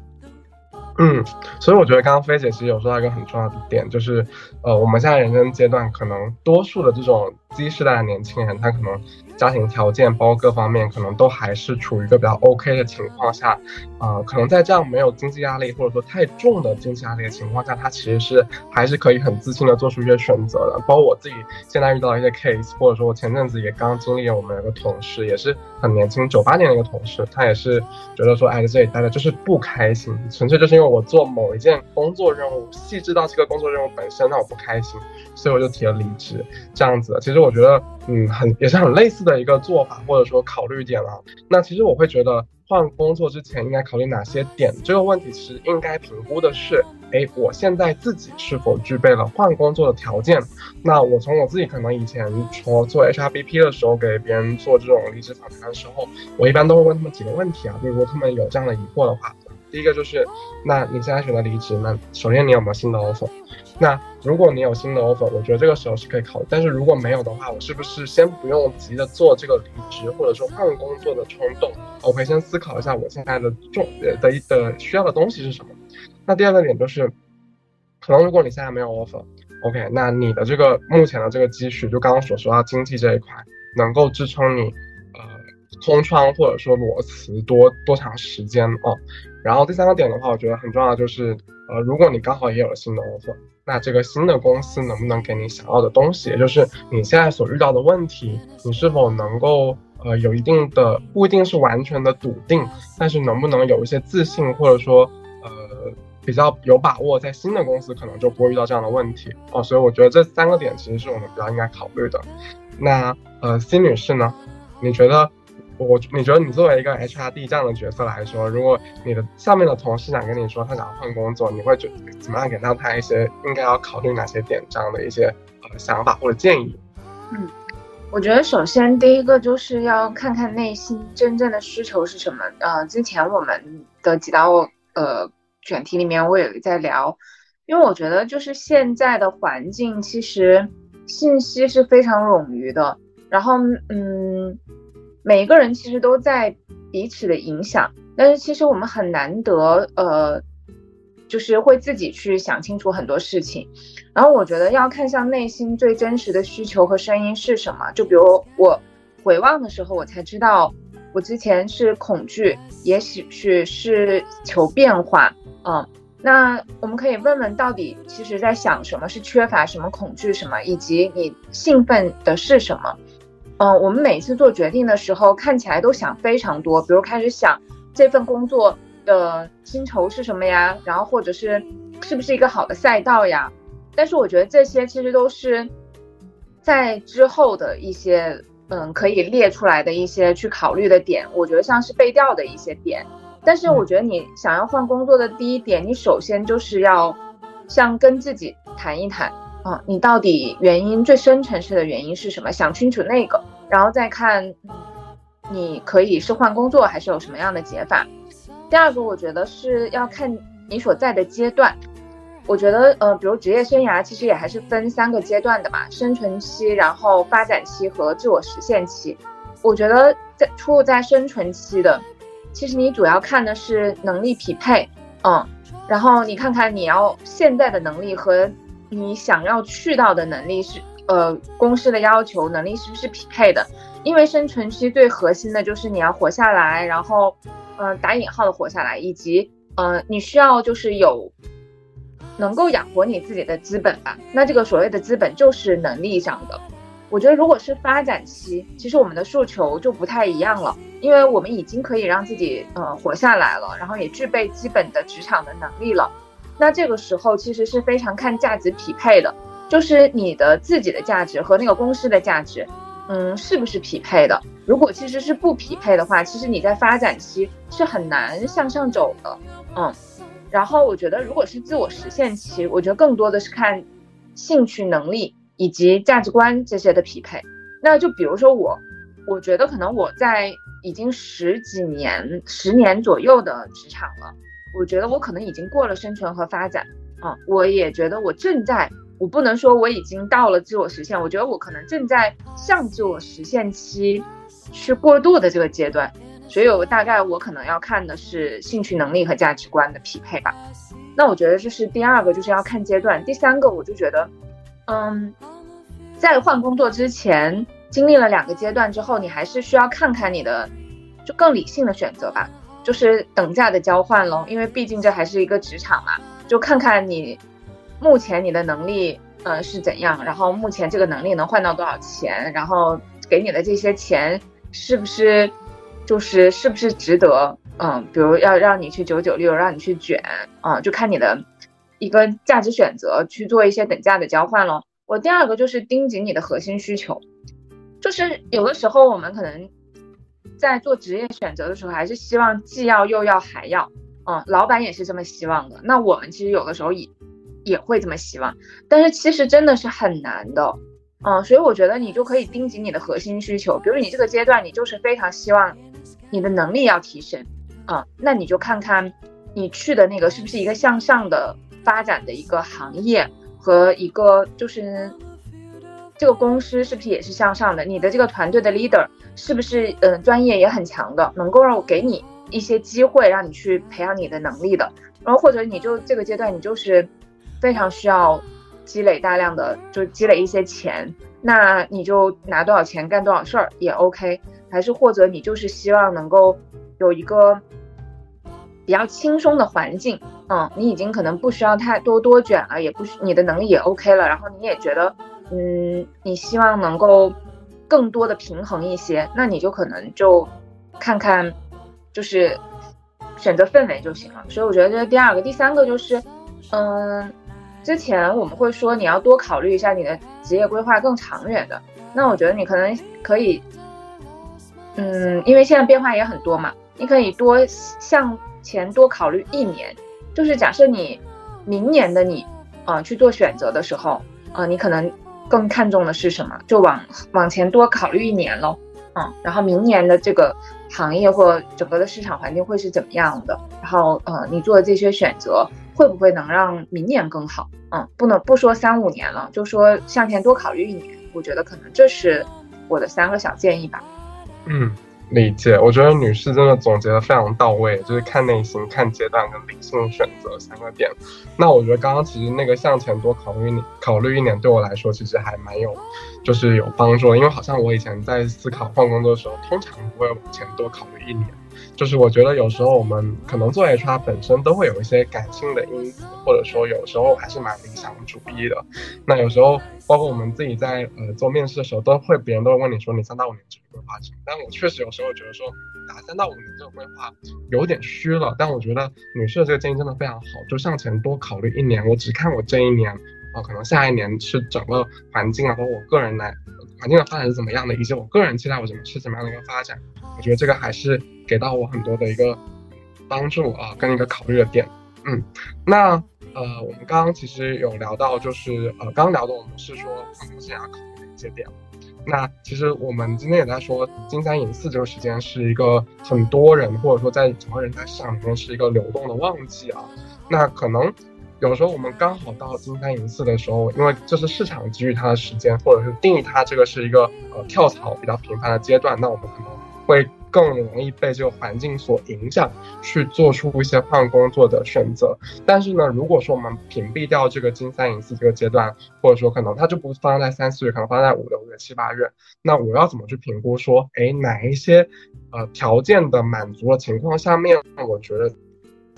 嗯，所以我觉得刚刚菲姐其实有说到一个很重要的点，就是，呃，我们现在人生阶段，可能多数的这种 Z 世代的年轻人，他可能。家庭条件包括各方面，可能都还是处于一个比较 OK 的情况下，啊，可能在这样没有经济压力或者说太重的经济压力的情况下，他其实是还是可以很自信的做出一些选择的。包括我自己现在遇到一些 case，或者说我前阵子也刚经历了我们有个同事，也是很年轻，九八年的一个同事，他也是觉得说，哎，在这里待着就是不开心，纯粹就是因为我做某一件工作任务，细致到这个工作任务本身让我不开心，所以我就提了离职，这样子。其实我觉得，嗯，很也是很类似的。的一个做法或者说考虑点了，那其实我会觉得换工作之前应该考虑哪些点？这个问题其实应该评估的是，哎，我现在自己是否具备了换工作的条件？那我从我自己可能以前说做 HRBP 的时候，给别人做这种离职访谈的时候，我一般都会问他们几个问题啊，如果他们有这样的疑惑的话，第一个就是，那你现在选择离职，那首先你有没有新的 offer？那如果你有新的 offer，我觉得这个时候是可以考虑。但是如果没有的话，我是不是先不用急着做这个离职或者说换工作的冲动？我可以先思考一下我现在的重呃的的需要的东西是什么。那第二个点就是，可能如果你现在没有 offer，OK，那你的这个目前的这个积蓄，就刚刚所说到经济这一块，能够支撑你呃空窗或者说裸辞多多长时间哦？然后第三个点的话，我觉得很重要就是，呃，如果你刚好也有了新的 offer。那这个新的公司能不能给你想要的东西？也就是你现在所遇到的问题，你是否能够呃有一定的不一定是完全的笃定，但是能不能有一些自信，或者说呃比较有把握，在新的公司可能就不会遇到这样的问题哦。所以我觉得这三个点其实是我们比较应该考虑的。那呃，C 女士呢？你觉得？我你觉得你作为一个 HRD 这样的角色来说，如果你的下面的同事想跟你说他想要换工作，你会觉怎么样给到他一些应该要考虑哪些点这样的一些呃想法或者建议？嗯，我觉得首先第一个就是要看看内心真正的需求是什么。呃，之前我们的几道呃选题里面我也在聊，因为我觉得就是现在的环境其实信息是非常冗余的，然后嗯。每一个人其实都在彼此的影响，但是其实我们很难得，呃，就是会自己去想清楚很多事情。然后我觉得要看向内心最真实的需求和声音是什么。就比如我回望的时候，我才知道我之前是恐惧，也许是是求变化。嗯，那我们可以问问到底其实在想什么是缺乏什么恐惧什么，以及你兴奋的是什么。嗯，我们每次做决定的时候，看起来都想非常多，比如开始想这份工作的薪酬是什么呀，然后或者是是不是一个好的赛道呀。但是我觉得这些其实都是在之后的一些嗯可以列出来的一些去考虑的点，我觉得像是背调的一些点。但是我觉得你想要换工作的第一点，你首先就是要像跟自己谈一谈。啊，你到底原因最深层次的原因是什么？想清楚那个，然后再看，你可以是换工作，还是有什么样的解法？第二个，我觉得是要看你所在的阶段。我觉得，呃，比如职业生涯其实也还是分三个阶段的嘛：生存期、然后发展期和自我实现期。我觉得在处在生存期的，其实你主要看的是能力匹配，嗯，然后你看看你要现在的能力和你想要去到的能力是，呃，公司的要求能力是不是匹配的？因为生存期最核心的就是你要活下来，然后，嗯，打引号的活下来，以及，嗯，你需要就是有能够养活你自己的资本吧。那这个所谓的资本就是能力上的。我觉得如果是发展期，其实我们的诉求就不太一样了，因为我们已经可以让自己呃活下来了，然后也具备基本的职场的能力了。那这个时候其实是非常看价值匹配的，就是你的自己的价值和那个公司的价值。嗯，是不是匹配的？如果其实是不匹配的话，其实你在发展期是很难向上走的。嗯，然后我觉得，如果是自我实现期，我觉得更多的是看兴趣、能力以及价值观这些的匹配。那就比如说我，我觉得可能我在已经十几年、十年左右的职场了，我觉得我可能已经过了生存和发展。啊，我也觉得我正在。我不能说我已经到了自我实现，我觉得我可能正在向自我实现期去过渡的这个阶段，所以我大概我可能要看的是兴趣、能力和价值观的匹配吧。那我觉得这是第二个，就是要看阶段。第三个，我就觉得，嗯，在换工作之前经历了两个阶段之后，你还是需要看看你的，就更理性的选择吧，就是等价的交换喽，因为毕竟这还是一个职场嘛，就看看你。目前你的能力，呃是怎样？然后目前这个能力能换到多少钱？然后给你的这些钱是不是，就是是不是值得？嗯，比如要让你去九九六，让你去卷，啊，就看你的一个价值选择去做一些等价的交换咯。我第二个就是盯紧你的核心需求，就是有的时候我们可能在做职业选择的时候，还是希望既要又要还要，嗯，老板也是这么希望的。那我们其实有的时候也。也会这么希望，但是其实真的是很难的，嗯，所以我觉得你就可以盯紧你的核心需求，比如你这个阶段你就是非常希望你的能力要提升，嗯，那你就看看你去的那个是不是一个向上的发展的一个行业和一个就是这个公司是不是也是向上的，你的这个团队的 leader 是不是嗯专业也很强的，能够让我给你一些机会让你去培养你的能力的，然后或者你就这个阶段你就是。非常需要积累大量的，就积累一些钱，那你就拿多少钱干多少事儿也 OK，还是或者你就是希望能够有一个比较轻松的环境，嗯，你已经可能不需要太多多卷了，也不需你的能力也 OK 了，然后你也觉得，嗯，你希望能够更多的平衡一些，那你就可能就看看，就是选择氛围就行了。所以我觉得这是第二个，第三个就是，嗯。之前我们会说你要多考虑一下你的职业规划更长远的，那我觉得你可能可以，嗯，因为现在变化也很多嘛，你可以多向前多考虑一年，就是假设你明年的你啊去做选择的时候啊，你可能更看重的是什么，就往往前多考虑一年喽，嗯，然后明年的这个行业或整个的市场环境会是怎么样的，然后呃你做的这些选择。会不会能让明年更好？嗯，不能不说三五年了，就说向前多考虑一年。我觉得可能这是我的三个小建议吧。嗯，理解。我觉得女士真的总结的非常到位，就是看内心、看阶段跟理性选择三个点。那我觉得刚刚其实那个向前多考虑考虑一年，对我来说其实还蛮有，就是有帮助的。因为好像我以前在思考换工作的时候，通常不会往前多考虑一年。就是我觉得有时候我们可能做 HR 本身都会有一些感性的因子，或者说有时候还是蛮理想主义的。那有时候包括我们自己在呃做面试的时候，都会别人都会问你说你三到五年这个规划什么？但我确实有时候觉得说打三到五年这个规划有点虚了。但我觉得女士的这个建议真的非常好，就向前多考虑一年。我只看我这一年啊，可能下一年是整个环境啊，包括我个人来环境的发展是怎么样的，以及我个人期待我怎么是怎么样的一个发展。我觉得这个还是。给到我很多的一个帮助啊，跟一个考虑的点，嗯，那呃，我们刚刚其实有聊到，就是呃，刚聊的我们是说换工作要考虑的一些点。那其实我们今天也在说，金三银四这个时间是一个很多人或者说在整个人在市场里面是一个流动的旺季啊。那可能有时候我们刚好到金三银四的时候，因为这是市场给予它的时间，或者是定义它这个是一个呃跳槽比较频繁的阶段，那我们可能会。更容易被这个环境所影响，去做出一些换工作的选择。但是呢，如果说我们屏蔽掉这个金三银四这个阶段，或者说可能它就不放在三四月，可能放在五六月、七八月，那我要怎么去评估说，哎，哪一些呃条件的满足的情况下面，我觉得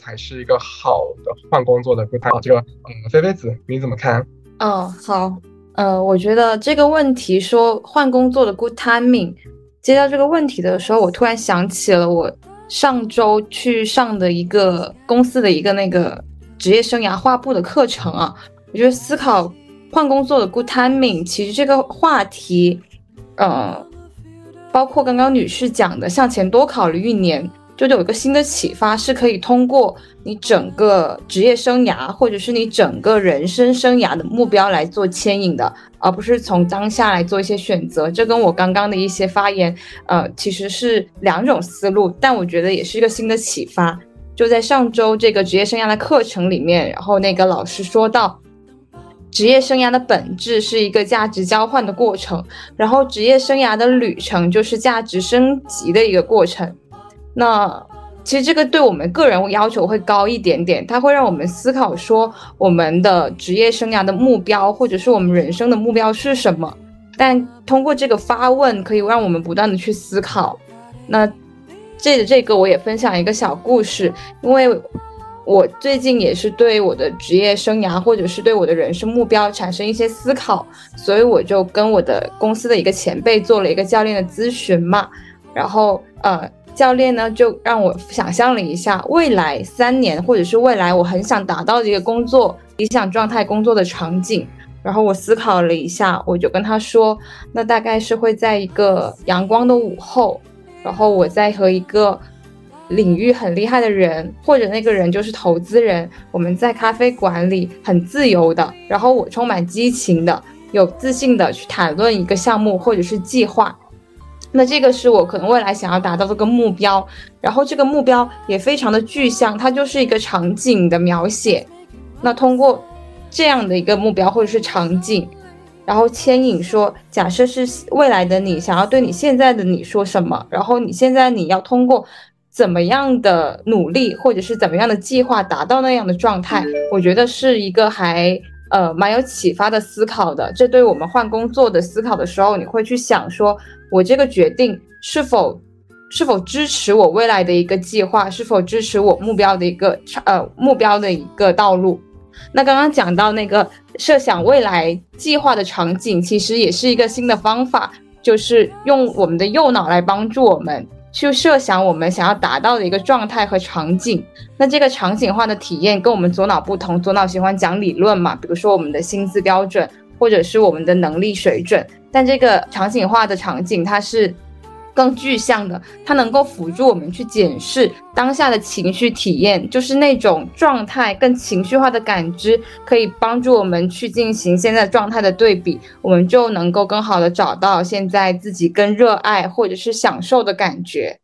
才是一个好的换工作的 good time？这个呃，菲菲子你怎么看？嗯，好，呃，我觉得这个问题说换工作的 good timing。接到这个问题的时候，我突然想起了我上周去上的一个公司的一个那个职业生涯画布的课程啊。我觉得思考换工作的 good timing，其实这个话题，呃，包括刚刚女士讲的向前多考虑一年。就有一个新的启发，是可以通过你整个职业生涯，或者是你整个人生生涯的目标来做牵引的，而不是从当下来做一些选择。这跟我刚刚的一些发言，呃，其实是两种思路，但我觉得也是一个新的启发。就在上周这个职业生涯的课程里面，然后那个老师说到，职业生涯的本质是一个价值交换的过程，然后职业生涯的旅程就是价值升级的一个过程。那其实这个对我们个人要求会高一点点，它会让我们思考说我们的职业生涯的目标，或者是我们人生的目标是什么。但通过这个发问，可以让我们不断的去思考。那这这个我也分享一个小故事，因为我最近也是对我的职业生涯，或者是对我的人生目标产生一些思考，所以我就跟我的公司的一个前辈做了一个教练的咨询嘛，然后呃。教练呢，就让我想象了一下未来三年，或者是未来我很想达到的一个工作理想状态、工作的场景。然后我思考了一下，我就跟他说，那大概是会在一个阳光的午后，然后我在和一个领域很厉害的人，或者那个人就是投资人，我们在咖啡馆里很自由的，然后我充满激情的、有自信的去谈论一个项目或者是计划。那这个是我可能未来想要达到的个目标，然后这个目标也非常的具象，它就是一个场景的描写。那通过这样的一个目标或者是场景，然后牵引说，假设是未来的你想要对你现在的你说什么，然后你现在你要通过怎么样的努力或者是怎么样的计划达到那样的状态，我觉得是一个还呃蛮有启发的思考的。这对我们换工作的思考的时候，你会去想说。我这个决定是否是否支持我未来的一个计划，是否支持我目标的一个呃目标的一个道路？那刚刚讲到那个设想未来计划的场景，其实也是一个新的方法，就是用我们的右脑来帮助我们去设想我们想要达到的一个状态和场景。那这个场景化的体验跟我们左脑不同，左脑喜欢讲理论嘛，比如说我们的薪资标准，或者是我们的能力水准。但这个场景化的场景，它是更具象的，它能够辅助我们去检视当下的情绪体验，就是那种状态更情绪化的感知，可以帮助我们去进行现在状态的对比，我们就能够更好的找到现在自己更热爱或者是享受的感觉。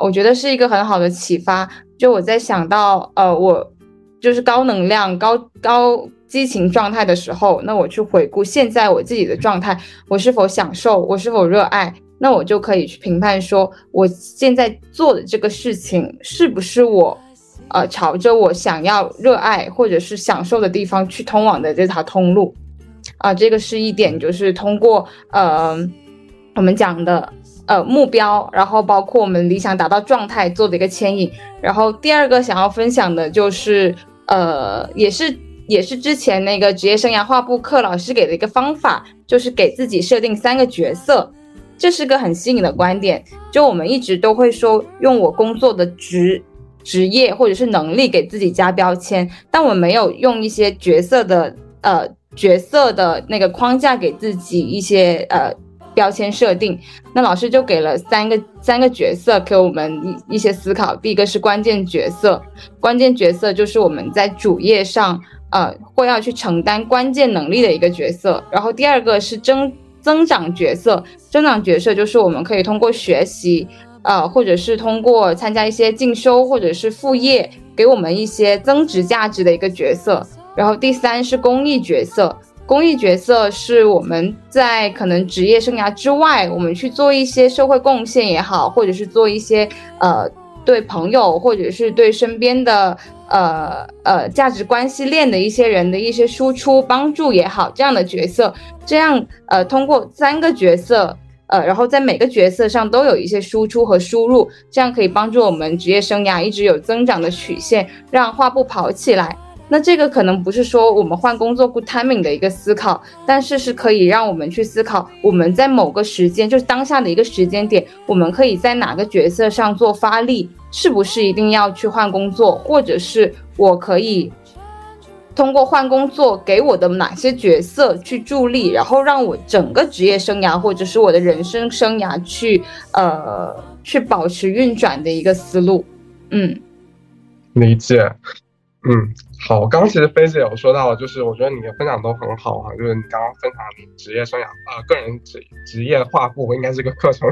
我觉得是一个很好的启发。就我在想到，呃，我就是高能量、高高。激情状态的时候，那我去回顾现在我自己的状态，我是否享受，我是否热爱，那我就可以去评判说，我现在做的这个事情是不是我，呃，朝着我想要热爱或者是享受的地方去通往的这条通路，啊，这个是一点，就是通过呃我们讲的呃目标，然后包括我们理想达到状态做的一个牵引，然后第二个想要分享的就是呃也是。也是之前那个职业生涯画布课老师给的一个方法，就是给自己设定三个角色，这是个很新颖的观点。就我们一直都会说用我工作的职职业或者是能力给自己加标签，但我没有用一些角色的呃角色的那个框架给自己一些呃标签设定。那老师就给了三个三个角色给我们一一些思考。第一个是关键角色，关键角色就是我们在主页上。呃，会要去承担关键能力的一个角色。然后第二个是增增长角色，增长角色就是我们可以通过学习，呃，或者是通过参加一些进修或者是副业，给我们一些增值价值的一个角色。然后第三是公益角色，公益角色是我们在可能职业生涯之外，我们去做一些社会贡献也好，或者是做一些呃对朋友或者是对身边的呃呃价值关系链的一些人的一些输出帮助也好，这样的角色，这样呃通过三个角色。呃，然后在每个角色上都有一些输出和输入，这样可以帮助我们职业生涯一直有增长的曲线，让画布跑起来。那这个可能不是说我们换工作不 timing 的一个思考，但是是可以让我们去思考，我们在某个时间，就是当下的一个时间点，我们可以在哪个角色上做发力，是不是一定要去换工作，或者是我可以。通过换工作给我的哪些角色去助力，然后让我整个职业生涯或者是我的人生生涯去呃去保持运转的一个思路，嗯，理解，嗯，好，刚刚其实菲姐有说到，就是我觉得你的分享都很好啊，就是你刚刚分享你职业生涯呃个人职职业画布应该是个课程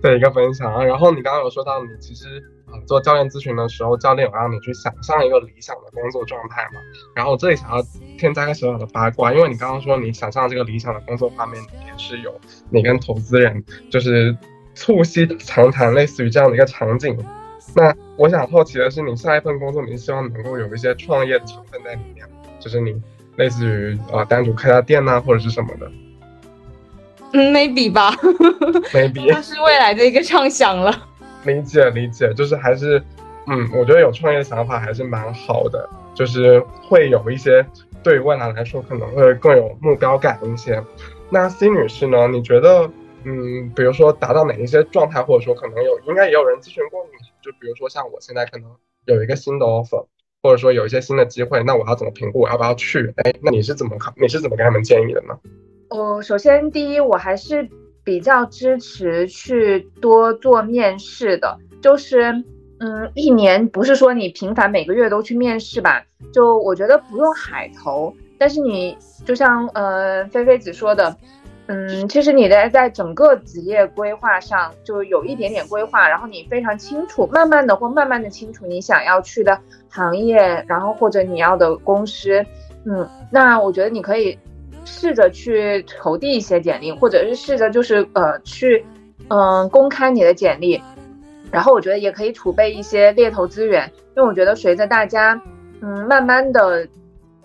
的一个分享啊，然后你刚刚有说到你其实。做教练咨询的时候，教练有让你去想象一个理想的工作状态嘛？然后这里想要添加个小小的八卦，因为你刚刚说你想象这个理想的工作画面里面是有你跟投资人就是促膝长谈，类似于这样的一个场景。那我想好奇的是，你下一份工作，你希望能够有一些创业的成分在里面，就是你类似于啊单独开家店呐，或者是什么的？嗯，maybe 吧，maybe，那是未来的一个畅想了。理解理解，就是还是，嗯，我觉得有创业的想法还是蛮好的，就是会有一些对未来来说可能会更有目标感一些。那 C 女士呢？你觉得，嗯，比如说达到哪一些状态，或者说可能有，应该也有人咨询过你，就比如说像我现在可能有一个新的 offer，或者说有一些新的机会，那我要怎么评估我要不要去？哎，那你是怎么考？你是怎么给他们建议的呢？哦，首先第一，我还是。比较支持去多做面试的，就是，嗯，一年不是说你频繁每个月都去面试吧，就我觉得不用海投，但是你就像呃菲菲子说的，嗯，其实你在在整个职业规划上就有一点点规划，然后你非常清楚，慢慢的或慢慢的清楚你想要去的行业，然后或者你要的公司，嗯，那我觉得你可以。试着去投递一些简历，或者是试着就是呃去嗯公开你的简历，然后我觉得也可以储备一些猎头资源，因为我觉得随着大家嗯慢慢的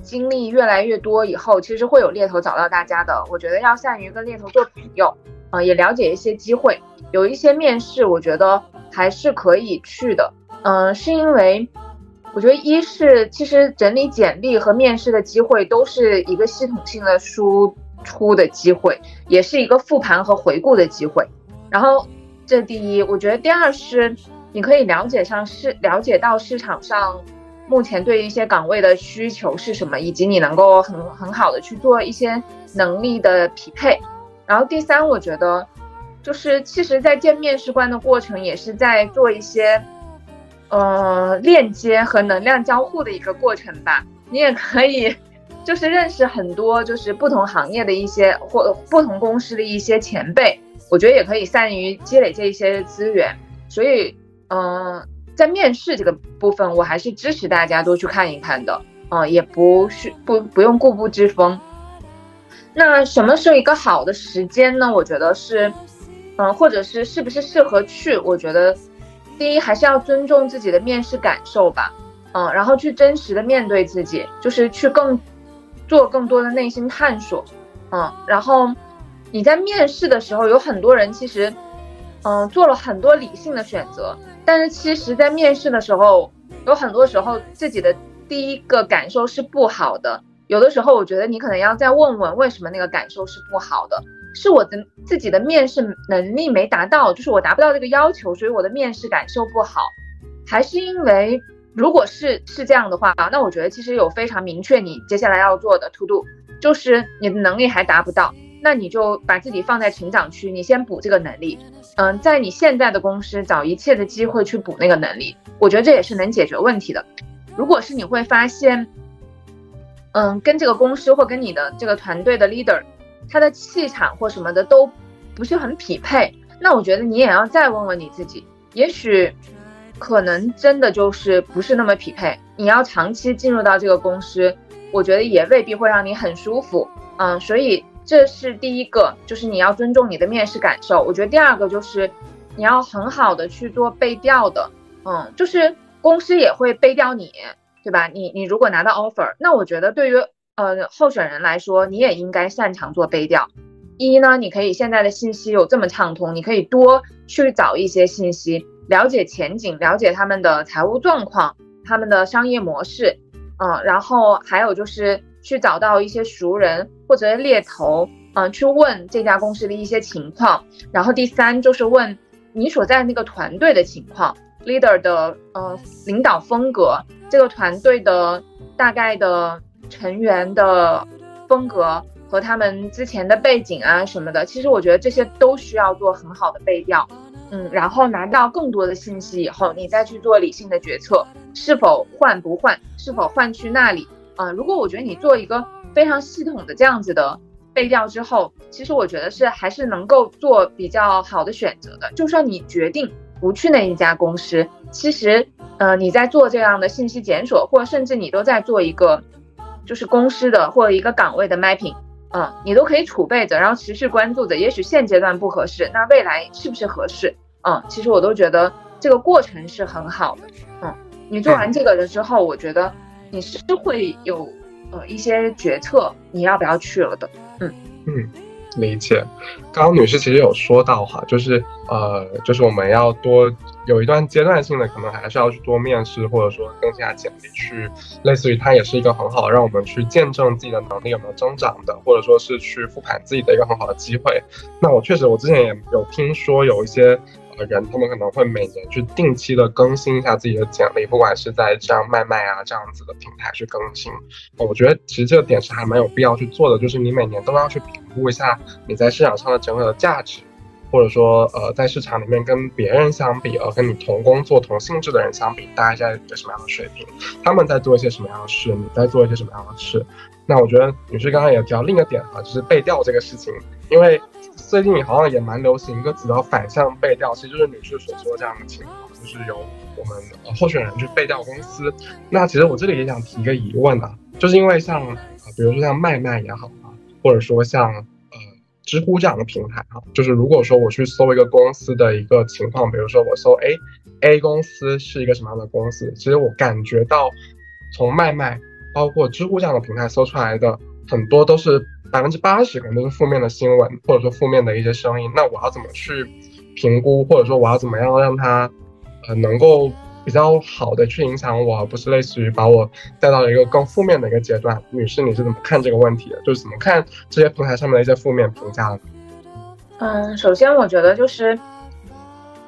经历越来越多以后，其实会有猎头找到大家的。我觉得要善于跟猎头做朋友，啊也了解一些机会，有一些面试我觉得还是可以去的，嗯是因为。我觉得一是其实整理简历和面试的机会都是一个系统性的输出的机会，也是一个复盘和回顾的机会。然后这第一，我觉得第二是你可以了解上市，了解到市场上目前对一些岗位的需求是什么，以及你能够很很好的去做一些能力的匹配。然后第三，我觉得就是其实，在见面试官的过程也是在做一些。呃，链接和能量交互的一个过程吧。你也可以，就是认识很多就是不同行业的一些或不同公司的一些前辈。我觉得也可以善于积累这一些资源。所以，嗯，在面试这个部分，我还是支持大家多去看一看的。嗯，也不是不不用固步自封。那什么是一个好的时间呢？我觉得是，嗯，或者是是不是适合去？我觉得。第一，还是要尊重自己的面试感受吧，嗯，然后去真实的面对自己，就是去更做更多的内心探索，嗯，然后你在面试的时候，有很多人其实，嗯，做了很多理性的选择，但是其实，在面试的时候，有很多时候自己的第一个感受是不好的，有的时候我觉得你可能要再问问为什么那个感受是不好的。是我的自己的面试能力没达到，就是我达不到这个要求，所以我的面试感受不好，还是因为如果是是这样的话，那我觉得其实有非常明确你接下来要做的 to do，就是你的能力还达不到，那你就把自己放在成长区，你先补这个能力，嗯，在你现在的公司找一切的机会去补那个能力，我觉得这也是能解决问题的。如果是你会发现，嗯，跟这个公司或跟你的这个团队的 leader。他的气场或什么的都不是很匹配，那我觉得你也要再问问你自己，也许可能真的就是不是那么匹配。你要长期进入到这个公司，我觉得也未必会让你很舒服。嗯，所以这是第一个，就是你要尊重你的面试感受。我觉得第二个就是你要很好的去做背调的，嗯，就是公司也会背调你，对吧？你你如果拿到 offer，那我觉得对于呃候选人来说，你也应该擅长做背调。一呢，你可以现在的信息有这么畅通，你可以多去找一些信息，了解前景，了解他们的财务状况，他们的商业模式，嗯，然后还有就是去找到一些熟人或者猎头，嗯，去问这家公司的一些情况。然后第三就是问你所在那个团队的情况，leader 的呃领导风格，这个团队的大概的成员的风格。和他们之前的背景啊什么的，其实我觉得这些都需要做很好的背调，嗯，然后拿到更多的信息以后，你再去做理性的决策，是否换不换，是否换去那里啊？如果我觉得你做一个非常系统的这样子的背调之后，其实我觉得是还是能够做比较好的选择的。就算你决定不去那一家公司，其实呃你在做这样的信息检索，或者甚至你都在做一个就是公司的或者一个岗位的 mapping。嗯，你都可以储备着，然后持续关注着。也许现阶段不合适，那未来是不是合适？嗯，其实我都觉得这个过程是很好的。嗯，你做完这个了之后，我觉得你是会有呃一些决策，你要不要去了的。嗯嗯。理解，刚刚女士其实有说到哈，就是呃，就是我们要多有一段阶段性的，可能还是要去多面试，或者说更新下简历，去类似于它也是一个很好让我们去见证自己的能力有没有增长的，或者说是去复盘自己的一个很好的机会。那我确实，我之前也有听说有一些。人他们可能会每年去定期的更新一下自己的简历，不管是在这样卖卖啊这样子的平台去更新。我觉得其实这个点是还蛮有必要去做的，就是你每年都要去评估一下你在市场上的整个的价值，或者说呃在市场里面跟别人相比，呃跟你同工作同性质的人相比，大家在一个什么样的水平？他们在做一些什么样的事？你在做一些什么样的事？那我觉得女士刚刚也提到另一个点哈，就是背调这个事情，因为。最近好像也蛮流行一个词叫反向背调，其实就是女士所说的这样的情况，就是由我们呃候选人去背调公司。那其实我这里也想提一个疑问啊，就是因为像比如说像麦麦也好啊，或者说像呃知乎这样的平台哈，就是如果说我去搜一个公司的一个情况，比如说我搜 A A 公司是一个什么样的公司，其实我感觉到从麦麦包括知乎这样的平台搜出来的很多都是。百分之八十可能都是负面的新闻，或者说负面的一些声音。那我要怎么去评估，或者说我要怎么样让它，呃，能够比较好的去影响我，而不是类似于把我带到了一个更负面的一个阶段？女士，你是怎么看这个问题的？就是怎么看这些平台上面的一些负面评价的？嗯，首先我觉得就是，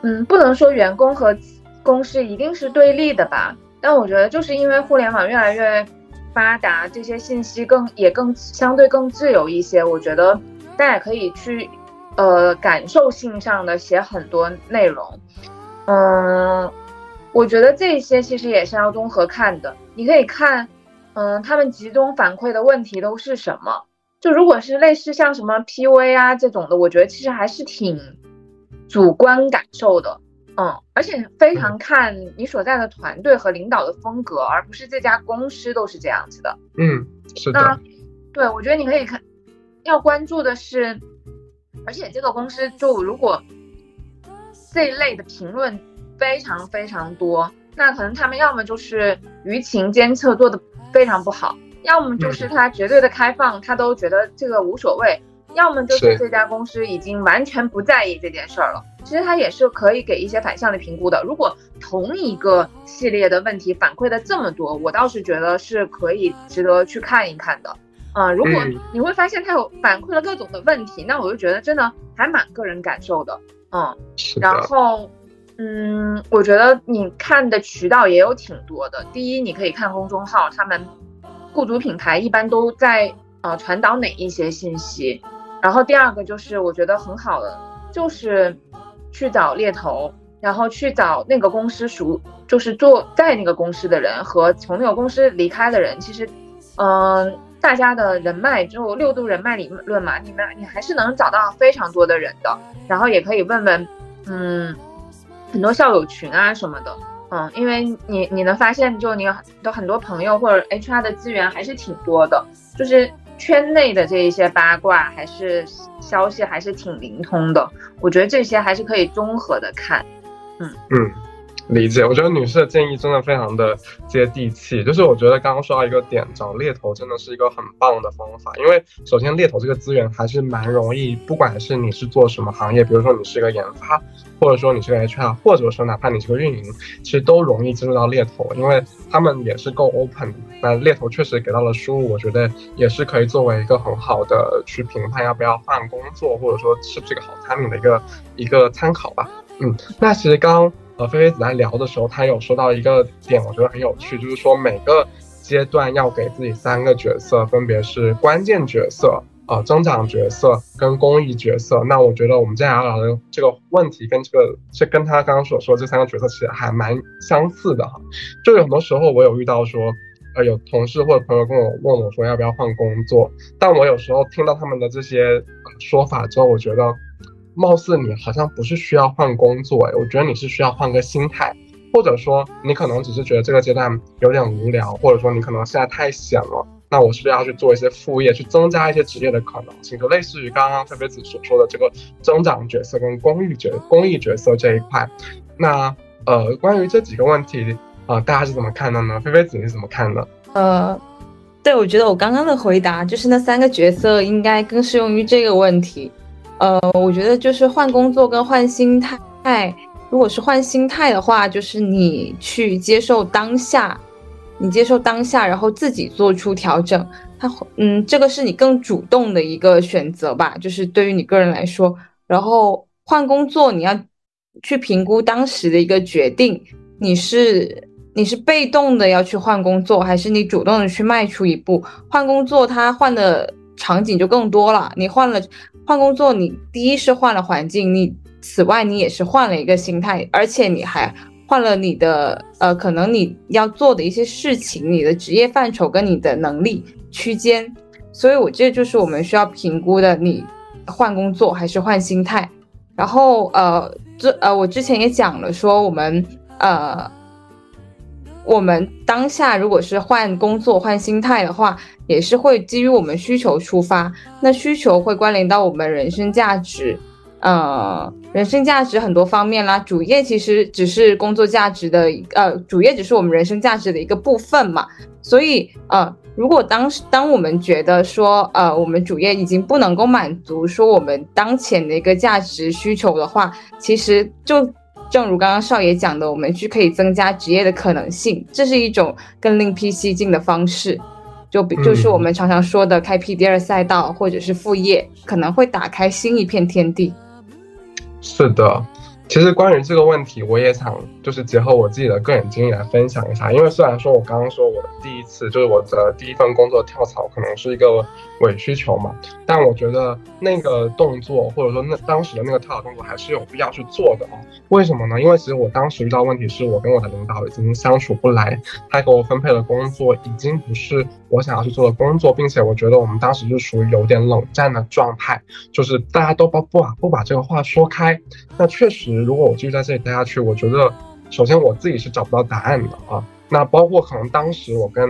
嗯，不能说员工和公司一定是对立的吧，但我觉得就是因为互联网越来越。发达这些信息更也更相对更自由一些，我觉得大家可以去，呃，感受性上的写很多内容，嗯，我觉得这些其实也是要综合看的。你可以看，嗯，他们集中反馈的问题都是什么？就如果是类似像什么 PV 啊这种的，我觉得其实还是挺主观感受的。嗯，而且非常看你所在的团队和领导的风格，而不是这家公司都是这样子的。嗯，是的。那对我觉得你可以看，要关注的是，而且这个公司就如果这一类的评论非常非常多，那可能他们要么就是舆情监测做的非常不好，要么就是他绝对的开放，他都觉得这个无所谓。要么就是这家公司已经完全不在意这件事儿了。其实它也是可以给一些反向的评估的。如果同一个系列的问题反馈的这么多，我倒是觉得是可以值得去看一看的。嗯，如果你会发现它有反馈了各种的问题，那我就觉得真的还蛮个人感受的。嗯，然后，嗯，我觉得你看的渠道也有挺多的。第一，你可以看公众号，他们雇主品牌一般都在呃传导哪一些信息。然后第二个就是我觉得很好的，就是去找猎头，然后去找那个公司熟，就是做在那个公司的人和从那个公司离开的人，其实，嗯，大家的人脉就六度人脉理论嘛，你们你还是能找到非常多的人的。然后也可以问问，嗯，很多校友群啊什么的，嗯，因为你你能发现，就你的很多朋友或者 HR 的资源还是挺多的，就是圈内的这一些八卦还是消息还是挺灵通的。我觉得这些还是可以综合的看。嗯嗯。理解，我觉得女士的建议真的非常的接地气。就是我觉得刚刚说到一个点，找猎头真的是一个很棒的方法。因为首先猎头这个资源还是蛮容易，不管是你是做什么行业，比如说你是一个研发，或者说你是个 HR，或者说哪怕你是个运营，其实都容易进入到猎头，因为他们也是够 open。那猎头确实给到了输入，我觉得也是可以作为一个很好的去评判要不要换工作，或者说是不是一个好产品的一个一个参考吧。嗯，那其实刚。和菲菲子在聊的时候，他有说到一个点，我觉得很有趣，就是说每个阶段要给自己三个角色，分别是关键角色、呃增长角色跟公益角色。那我觉得我们接下来聊的这个问题跟这个，是跟他刚刚所说这三个角色其实还蛮相似的哈。就有很多时候我有遇到说，呃有同事或者朋友跟我问我说要不要换工作，但我有时候听到他们的这些说法之后，我觉得。貌似你好像不是需要换工作，哎，我觉得你是需要换个心态，或者说你可能只是觉得这个阶段有点无聊，或者说你可能现在太闲了，那我是不是要去做一些副业，去增加一些职业的可能性？就类似于刚刚菲菲子所说的这个增长角色跟公益角公益角色这一块。那呃，关于这几个问题啊，大家是怎么看的呢？菲菲子你是怎么看的？呃，对，我觉得我刚刚的回答就是那三个角色应该更适用于这个问题。呃，我觉得就是换工作跟换心态。如果是换心态的话，就是你去接受当下，你接受当下，然后自己做出调整。它，嗯，这个是你更主动的一个选择吧，就是对于你个人来说。然后换工作，你要去评估当时的一个决定，你是你是被动的要去换工作，还是你主动的去迈出一步换工作？它换的场景就更多了，你换了。换工作，你第一是换了环境，你此外你也是换了一个心态，而且你还换了你的呃，可能你要做的一些事情，你的职业范畴跟你的能力区间，所以我这就是我们需要评估的，你换工作还是换心态。然后呃，这呃我之前也讲了，说我们呃。我们当下如果是换工作换心态的话，也是会基于我们需求出发。那需求会关联到我们人生价值，呃，人生价值很多方面啦。主业其实只是工作价值的，呃，主业只是我们人生价值的一个部分嘛。所以，呃，如果当时当我们觉得说，呃，我们主业已经不能够满足说我们当前的一个价值需求的话，其实就。正如刚刚少爷讲的，我们去可以增加职业的可能性，这是一种更另辟蹊径的方式，就比就是我们常常说的开辟第二赛道，或者是副业，可能会打开新一片天地。是的。其实关于这个问题，我也想就是结合我自己的个人经历来分享一下。因为虽然说我刚刚说我的第一次就是我的第一份工作跳槽可能是一个伪需求嘛，但我觉得那个动作或者说那当时的那个跳槽动作还是有必要去做的啊。为什么呢？因为其实我当时遇到问题是我跟我的领导已经相处不来，他给我分配的工作已经不是我想要去做的工作，并且我觉得我们当时就属于有点冷战的状态，就是大家都不不把不把这个话说开。那确实。如果我继续在这里待下去，我觉得，首先我自己是找不到答案的啊。那包括可能当时我跟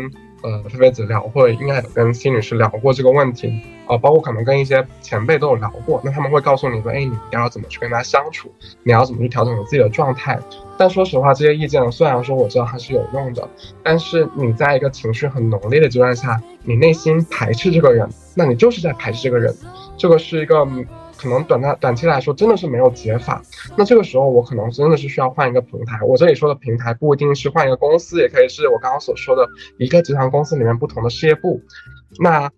呃菲菲子聊，或者应该有跟辛女士聊过这个问题啊。包括可能跟一些前辈都有聊过，那他们会告诉你说，哎，你要怎么去跟他相处，你要怎么去调整你自己的状态。但说实话，这些意见虽然说我知道它是有用的，但是你在一个情绪很浓烈的阶段下，你内心排斥这个人，那你就是在排斥这个人。这个是一个。可能短暂短期来说真的是没有解法，那这个时候我可能真的是需要换一个平台。我这里说的平台不一定是换一个公司，也可以是我刚刚所说的一个集团公司里面不同的事业部。那，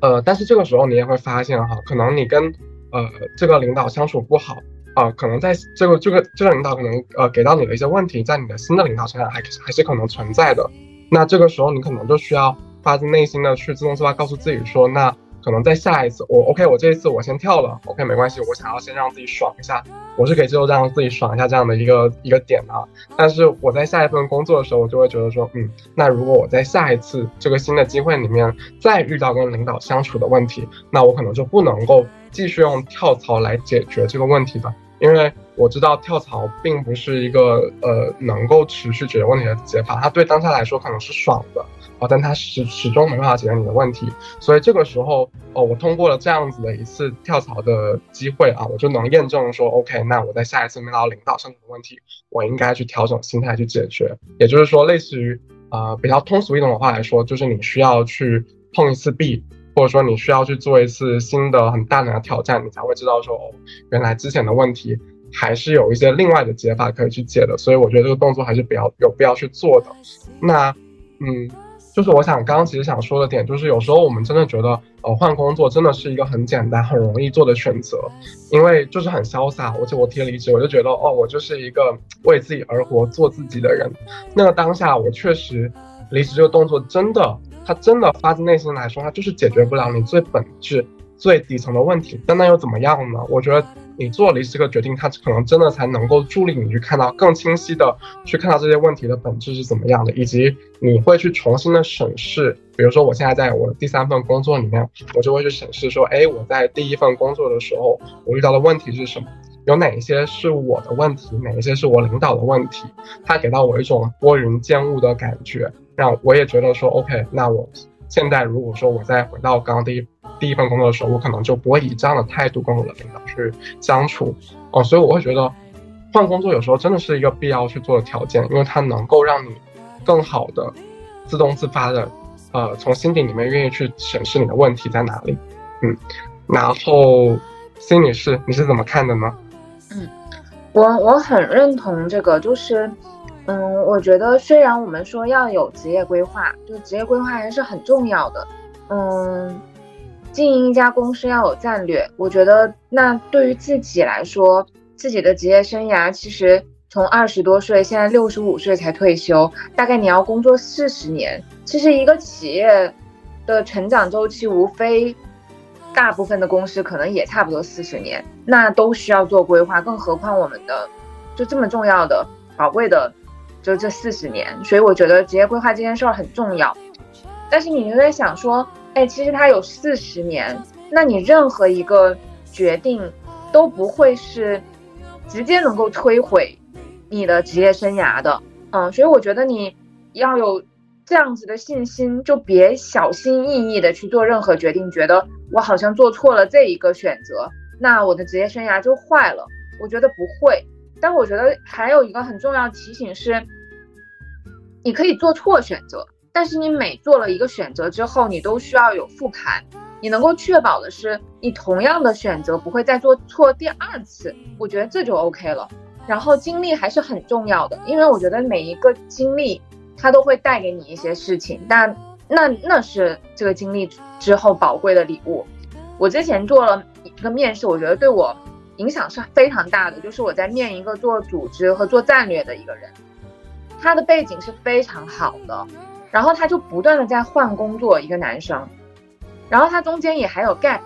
呃，但是这个时候你也会发现哈，可能你跟呃这个领导相处不好啊，可能在这个这个这个领导可能呃给到你的一些问题，在你的新的领导身上还还是可能存在的。那这个时候你可能就需要发自内心的去自动自发告诉自己说，那。可能在下一次，我 OK，我这一次我先跳了，OK，没关系，我想要先让自己爽一下，我是可以接受让自己爽一下这样的一个一个点的。但是我在下一份工作的时候，我就会觉得说，嗯，那如果我在下一次这个新的机会里面再遇到跟领导相处的问题，那我可能就不能够继续用跳槽来解决这个问题的。因为我知道跳槽并不是一个呃能够持续解决问题的解法，它对当下来说可能是爽的。啊，但他始始终没办法解决你的问题，所以这个时候，哦，我通过了这样子的一次跳槽的机会啊，我就能验证说，OK，那我在下一次面到领导上的问题，我应该去调整心态去解决。也就是说，类似于，呃，比较通俗易懂的话来说，就是你需要去碰一次壁，或者说你需要去做一次新的很大胆的挑战，你才会知道说，哦，原来之前的问题还是有一些另外的解法可以去解的。所以我觉得这个动作还是比较有必要去做的。那，嗯。就是我想刚刚其实想说的点，就是有时候我们真的觉得，呃，换工作真的是一个很简单、很容易做的选择，因为就是很潇洒。而且我提离职，我就觉得，哦，我就是一个为自己而活、做自己的人。那个当下，我确实离职这个动作，真的，它真的发自内心来说，它就是解决不了你最本质、最底层的问题。但那又怎么样呢？我觉得。你做离职这个决定，它可能真的才能够助力你去看到更清晰的，去看到这些问题的本质是怎么样的，以及你会去重新的审视。比如说，我现在在我的第三份工作里面，我就会去审视说，哎，我在第一份工作的时候，我遇到的问题是什么？有哪一些是我的问题，哪一些是我领导的问题？他给到我一种拨云见雾的感觉，让我也觉得说，OK，那我。现在如果说我再回到刚刚第一第一份工作的时候，我可能就不会以这样的态度跟我的领导去相处哦，所以我会觉得换工作有时候真的是一个必要去做的条件，因为它能够让你更好的自动自发的呃从心底里面愿意去审视你的问题在哪里，嗯，然后辛女士你是怎么看的呢？嗯，我我很认同这个，就是。嗯，我觉得虽然我们说要有职业规划，就职业规划还是很重要的。嗯，经营一家公司要有战略，我觉得那对于自己来说，自己的职业生涯其实从二十多岁，现在六十五岁才退休，大概你要工作四十年。其实一个企业的成长周期，无非大部分的公司可能也差不多四十年，那都需要做规划，更何况我们的就这么重要的、宝贵的。就这四十年，所以我觉得职业规划这件事儿很重要。但是你就在想说，哎，其实它有四十年，那你任何一个决定都不会是直接能够摧毁你的职业生涯的，嗯，所以我觉得你要有这样子的信心，就别小心翼翼的去做任何决定，觉得我好像做错了这一个选择，那我的职业生涯就坏了。我觉得不会。但我觉得还有一个很重要的提醒是，你可以做错选择，但是你每做了一个选择之后，你都需要有复盘，你能够确保的是，你同样的选择不会再做错第二次。我觉得这就 OK 了。然后经历还是很重要的，因为我觉得每一个经历它都会带给你一些事情，但那那是这个经历之后宝贵的礼物。我之前做了一个面试，我觉得对我。影响是非常大的，就是我在面一个做组织和做战略的一个人，他的背景是非常好的，然后他就不断的在换工作，一个男生，然后他中间也还有 gap，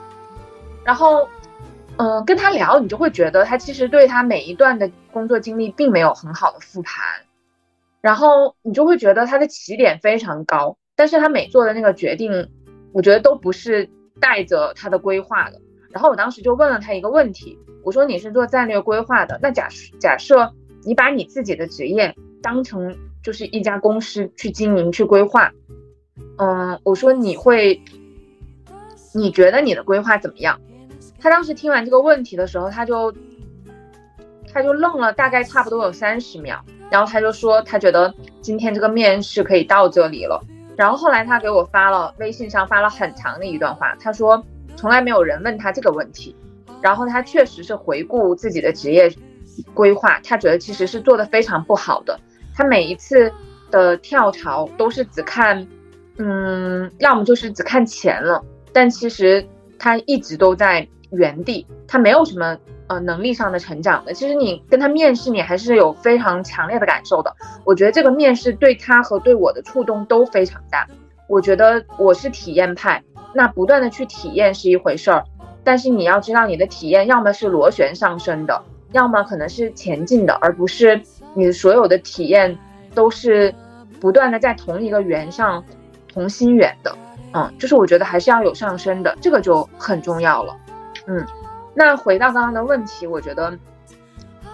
然后，嗯，跟他聊，你就会觉得他其实对他每一段的工作经历并没有很好的复盘，然后你就会觉得他的起点非常高，但是他每做的那个决定，我觉得都不是带着他的规划的，然后我当时就问了他一个问题。我说你是做战略规划的，那假假设你把你自己的职业当成就是一家公司去经营去规划，嗯，我说你会，你觉得你的规划怎么样？他当时听完这个问题的时候，他就他就愣了，大概差不多有三十秒，然后他就说他觉得今天这个面试可以到这里了，然后后来他给我发了微信上发了很长的一段话，他说从来没有人问他这个问题。然后他确实是回顾自己的职业规划，他觉得其实是做的非常不好的。他每一次的跳槽都是只看，嗯，要么就是只看钱了，但其实他一直都在原地，他没有什么呃能力上的成长的。其实你跟他面试，你还是有非常强烈的感受的。我觉得这个面试对他和对我的触动都非常大。我觉得我是体验派，那不断的去体验是一回事儿。但是你要知道，你的体验要么是螺旋上升的，要么可能是前进的，而不是你所有的体验都是不断的在同一个圆上同心圆的。嗯，就是我觉得还是要有上升的，这个就很重要了。嗯，那回到刚刚的问题，我觉得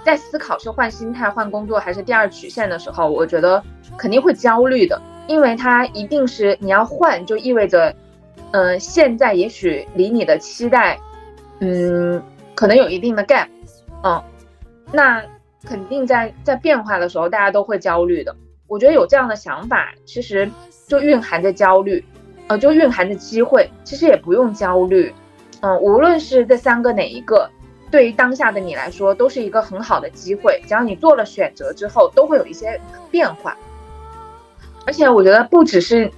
在思考是换心态、换工作还是第二曲线的时候，我觉得肯定会焦虑的，因为它一定是你要换，就意味着，嗯，现在也许离你的期待，嗯，可能有一定的 gap，嗯，那肯定在在变化的时候，大家都会焦虑的。我觉得有这样的想法，其实就蕴含着焦虑，呃，就蕴含着机会。其实也不用焦虑，嗯，无论是这三个哪一个，对于当下的你来说，都是一个很好的机会。只要你做了选择之后，都会有一些变化。而且我觉得不只是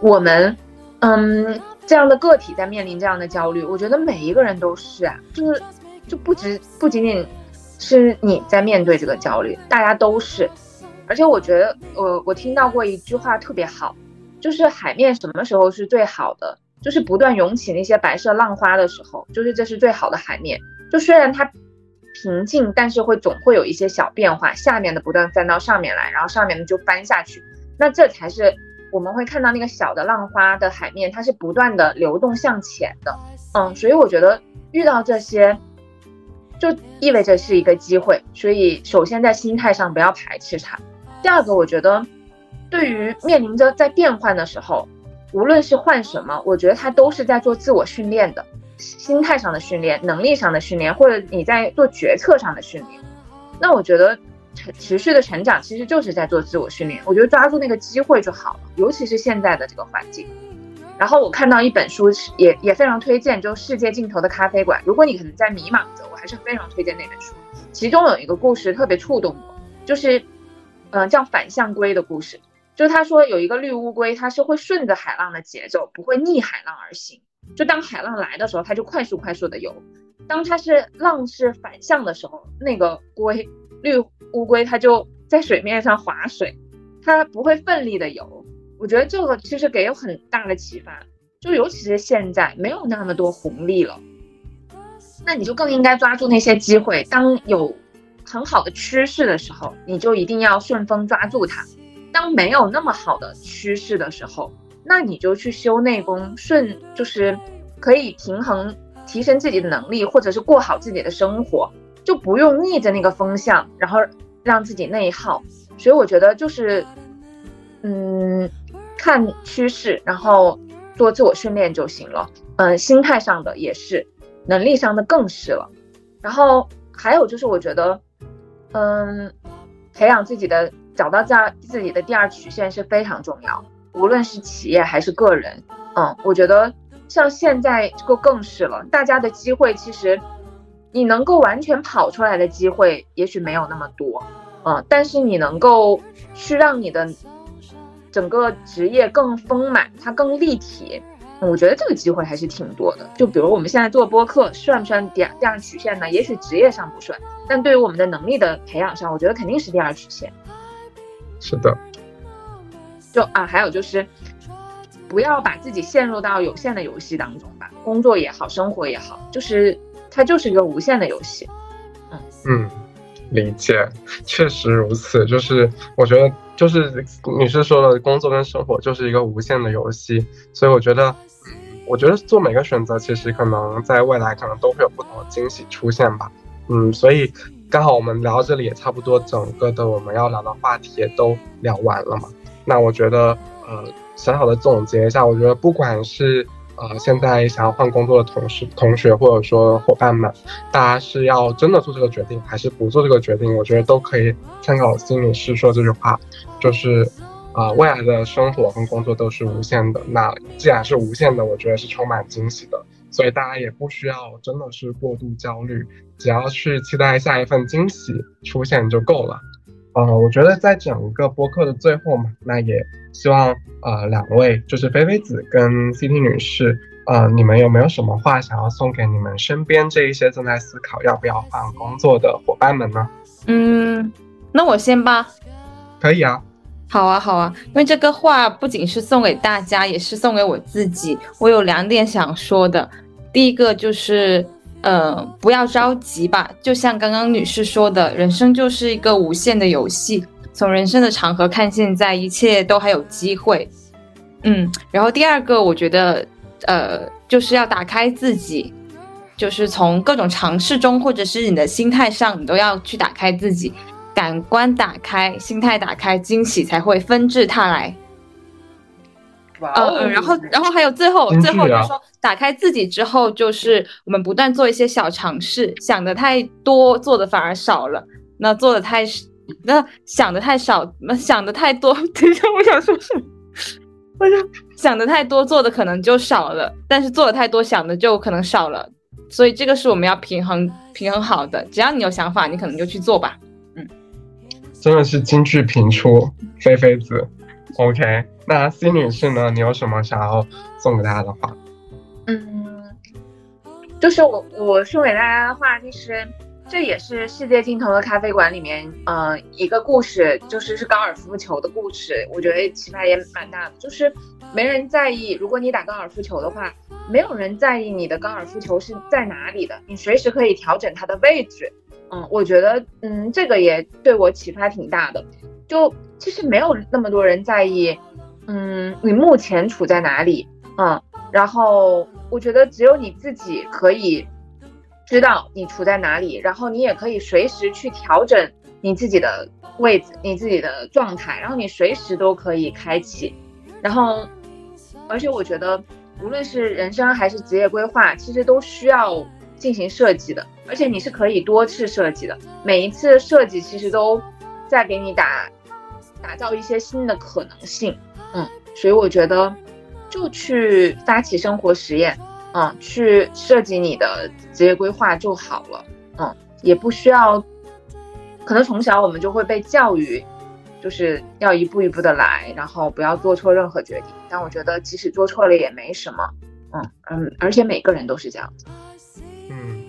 我们，嗯，这样的个体在面临这样的焦虑，我觉得每一个人都是啊，就是就不止不仅仅是你在面对这个焦虑，大家都是。而且我觉得，我我听到过一句话特别好，就是海面什么时候是最好的？就是不断涌起那些白色浪花的时候，就是这是最好的海面。就虽然它平静，但是会总会有一些小变化，下面的不断翻到上面来，然后上面的就翻下去。那这才是我们会看到那个小的浪花的海面，它是不断的流动向前的。嗯，所以我觉得遇到这些，就意味着是一个机会。所以首先在心态上不要排斥它。第二个，我觉得，对于面临着在变换的时候，无论是换什么，我觉得他都是在做自我训练的，心态上的训练，能力上的训练，或者你在做决策上的训练。那我觉得成持续的成长其实就是在做自我训练。我觉得抓住那个机会就好了，尤其是现在的这个环境。然后我看到一本书，也也非常推荐，就《世界尽头的咖啡馆》。如果你可能在迷茫着，我还是非常推荐那本书。其中有一个故事特别触动我，就是。嗯，叫反向龟的故事，就是他说有一个绿乌龟，它是会顺着海浪的节奏，不会逆海浪而行。就当海浪来的时候，它就快速快速的游；当它是浪是反向的时候，那个龟绿乌龟它就在水面上划水，它不会奋力的游。我觉得这个其实给有很大的启发，就尤其是现在没有那么多红利了，那你就更应该抓住那些机会，当有。很好的趋势的时候，你就一定要顺风抓住它；当没有那么好的趋势的时候，那你就去修内功，顺就是可以平衡、提升自己的能力，或者是过好自己的生活，就不用逆着那个风向，然后让自己内耗。所以我觉得就是，嗯，看趋势，然后做自我训练就行了。嗯，心态上的也是，能力上的更是了。然后还有就是，我觉得。嗯，培养自己的，找到这样自己的第二曲线是非常重要，无论是企业还是个人。嗯，我觉得像现在这个更是了，大家的机会其实，你能够完全跑出来的机会也许没有那么多，嗯，但是你能够去让你的整个职业更丰满，它更立体。我觉得这个机会还是挺多的，就比如我们现在做播客，算不算第二第二曲线呢？也许职业上不算，但对于我们的能力的培养上，我觉得肯定是第二曲线。是的。就啊，还有就是，不要把自己陷入到有限的游戏当中吧，工作也好，生活也好，就是它就是一个无限的游戏。嗯嗯，理解，确实如此。就是我觉得，就是女士说的，工作跟生活就是一个无限的游戏，所以我觉得。嗯我觉得做每个选择，其实可能在未来可能都会有不同的惊喜出现吧。嗯，所以刚好我们聊到这里也差不多，整个的我们要聊的话题也都聊完了嘛。那我觉得，呃，小小的总结一下，我觉得不管是呃现在想要换工作的同事、同学，或者说伙伴们，大家是要真的做这个决定，还是不做这个决定，我觉得都可以参考心理师说这句话，就是。啊，未来的生活跟工作都是无限的。那既然是无限的，我觉得是充满惊喜的。所以大家也不需要真的是过度焦虑，只要去期待下一份惊喜出现就够了。呃，我觉得在整个播客的最后嘛，那也希望呃两位就是菲菲子跟 CT 女士，呃，你们有没有什么话想要送给你们身边这一些正在思考要不要换工作的伙伴们呢？嗯，那我先吧。可以啊。好啊，好啊，因为这个话不仅是送给大家，也是送给我自己。我有两点想说的，第一个就是，呃，不要着急吧。就像刚刚女士说的，人生就是一个无限的游戏。从人生的长河看，现在一切都还有机会。嗯，然后第二个，我觉得，呃，就是要打开自己，就是从各种尝试中，或者是你的心态上，你都要去打开自己，感官打开，心态打开，惊喜才会纷至沓来。嗯，然后，然后还有最后，最后就是说，打开自己之后，就是我们不断做一些小尝试，想的太多，做的反而少了。那做的太，那想的太少，那想的太多。等一下，我想说什么？我想想的太多，做的可能就少了。但是做的太多，想的就可能少了。所以这个是我们要平衡平衡好的。只要你有想法，你可能就去做吧。嗯，真的是金句频出，菲菲子。OK，那 C 女士呢？你有什么想要送给大家的话？嗯，就是我我送给大家的话，其实这也是世界尽头的咖啡馆里面，嗯，一个故事，就是是高尔夫球的故事。我觉得启发也蛮大的，就是没人在意，如果你打高尔夫球的话，没有人在意你的高尔夫球是在哪里的，你随时可以调整它的位置。嗯，我觉得，嗯，这个也对我启发挺大的。就其实没有那么多人在意，嗯，你目前处在哪里，嗯，然后我觉得只有你自己可以知道你处在哪里，然后你也可以随时去调整你自己的位置、你自己的状态，然后你随时都可以开启，然后，而且我觉得无论是人生还是职业规划，其实都需要进行设计的，而且你是可以多次设计的，每一次设计其实都在给你打。打造一些新的可能性，嗯，所以我觉得就去发起生活实验，嗯，去设计你的职业规划就好了，嗯，也不需要，可能从小我们就会被教育，就是要一步一步的来，然后不要做错任何决定。但我觉得即使做错了也没什么，嗯嗯，而且每个人都是这样子。嗯，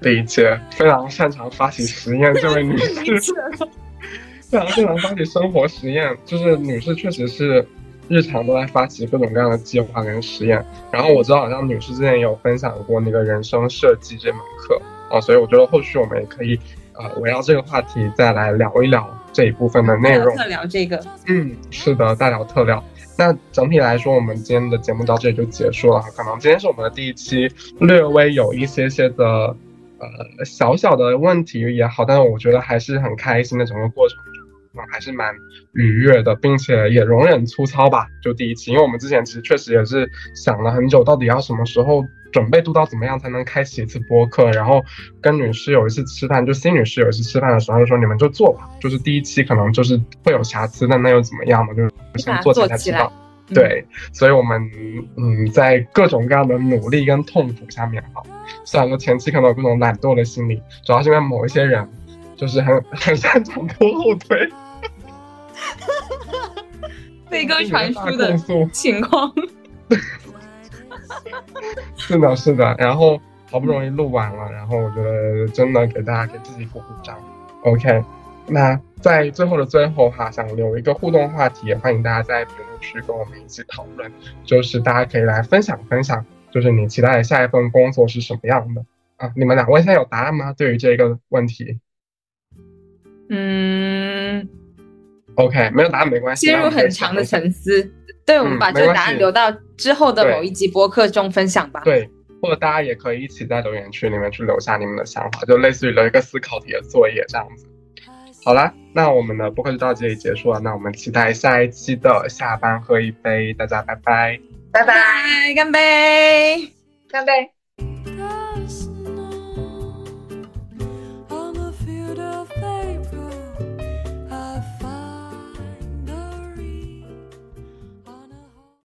理解，非常擅长发起实验这位女士。非常擅长发起生活实验，就是女士确实是日常都在发起各种各样的计划跟实验。然后我知道好像女士之前也有分享过那个人生设计这门课啊，所以我觉得后续我们也可以呃围绕这个话题再来聊一聊这一部分的内容。特聊这个，嗯，是的，大聊特聊。那整体来说，我们今天的节目到这里就结束了。可能今天是我们的第一期，略微有一些些的呃小小的问题也好，但是我觉得还是很开心的整个过程。还是蛮愉悦的，并且也容忍粗糙吧。就第一期，因为我们之前其实确实也是想了很久，到底要什么时候准备度到怎么样才能开启一次播客。然后跟女士有一次吃饭，就新女士有一次吃饭的时候就说：“你们就做吧，就是第一期可能就是会有瑕疵，但那又怎么样呢？就是先做起来才知道。”对，所以我们嗯，在各种各样的努力跟痛苦下面哈，虽然说前期可能有各种懒惰的心理，主要是因为某一些人就是很很擅长 拖后腿。飞鸽传书的情况，是的，是的。然后好不容易录完了，然后我觉得真的给大家给自己鼓鼓掌。OK，那在最后的最后哈，想留一个互动话题，欢迎大家在评论区跟我们一起讨论，就是大家可以来分享分享，就是你期待的下一份工作是什么样的啊？你们两位现在有答案吗？对于这个问题？嗯。OK，没有答案没关系。陷入很长的沉思，对，我们把这个答案留到之后的某一集播客中分享吧。对，或者大家也可以一起在留言区里面去留下你们的想法，就类似于留一个思考题的作业这样子。好啦，那我们的播客就到这里结束了。那我们期待下一期的下班喝一杯，大家拜拜，拜拜，干杯，干杯。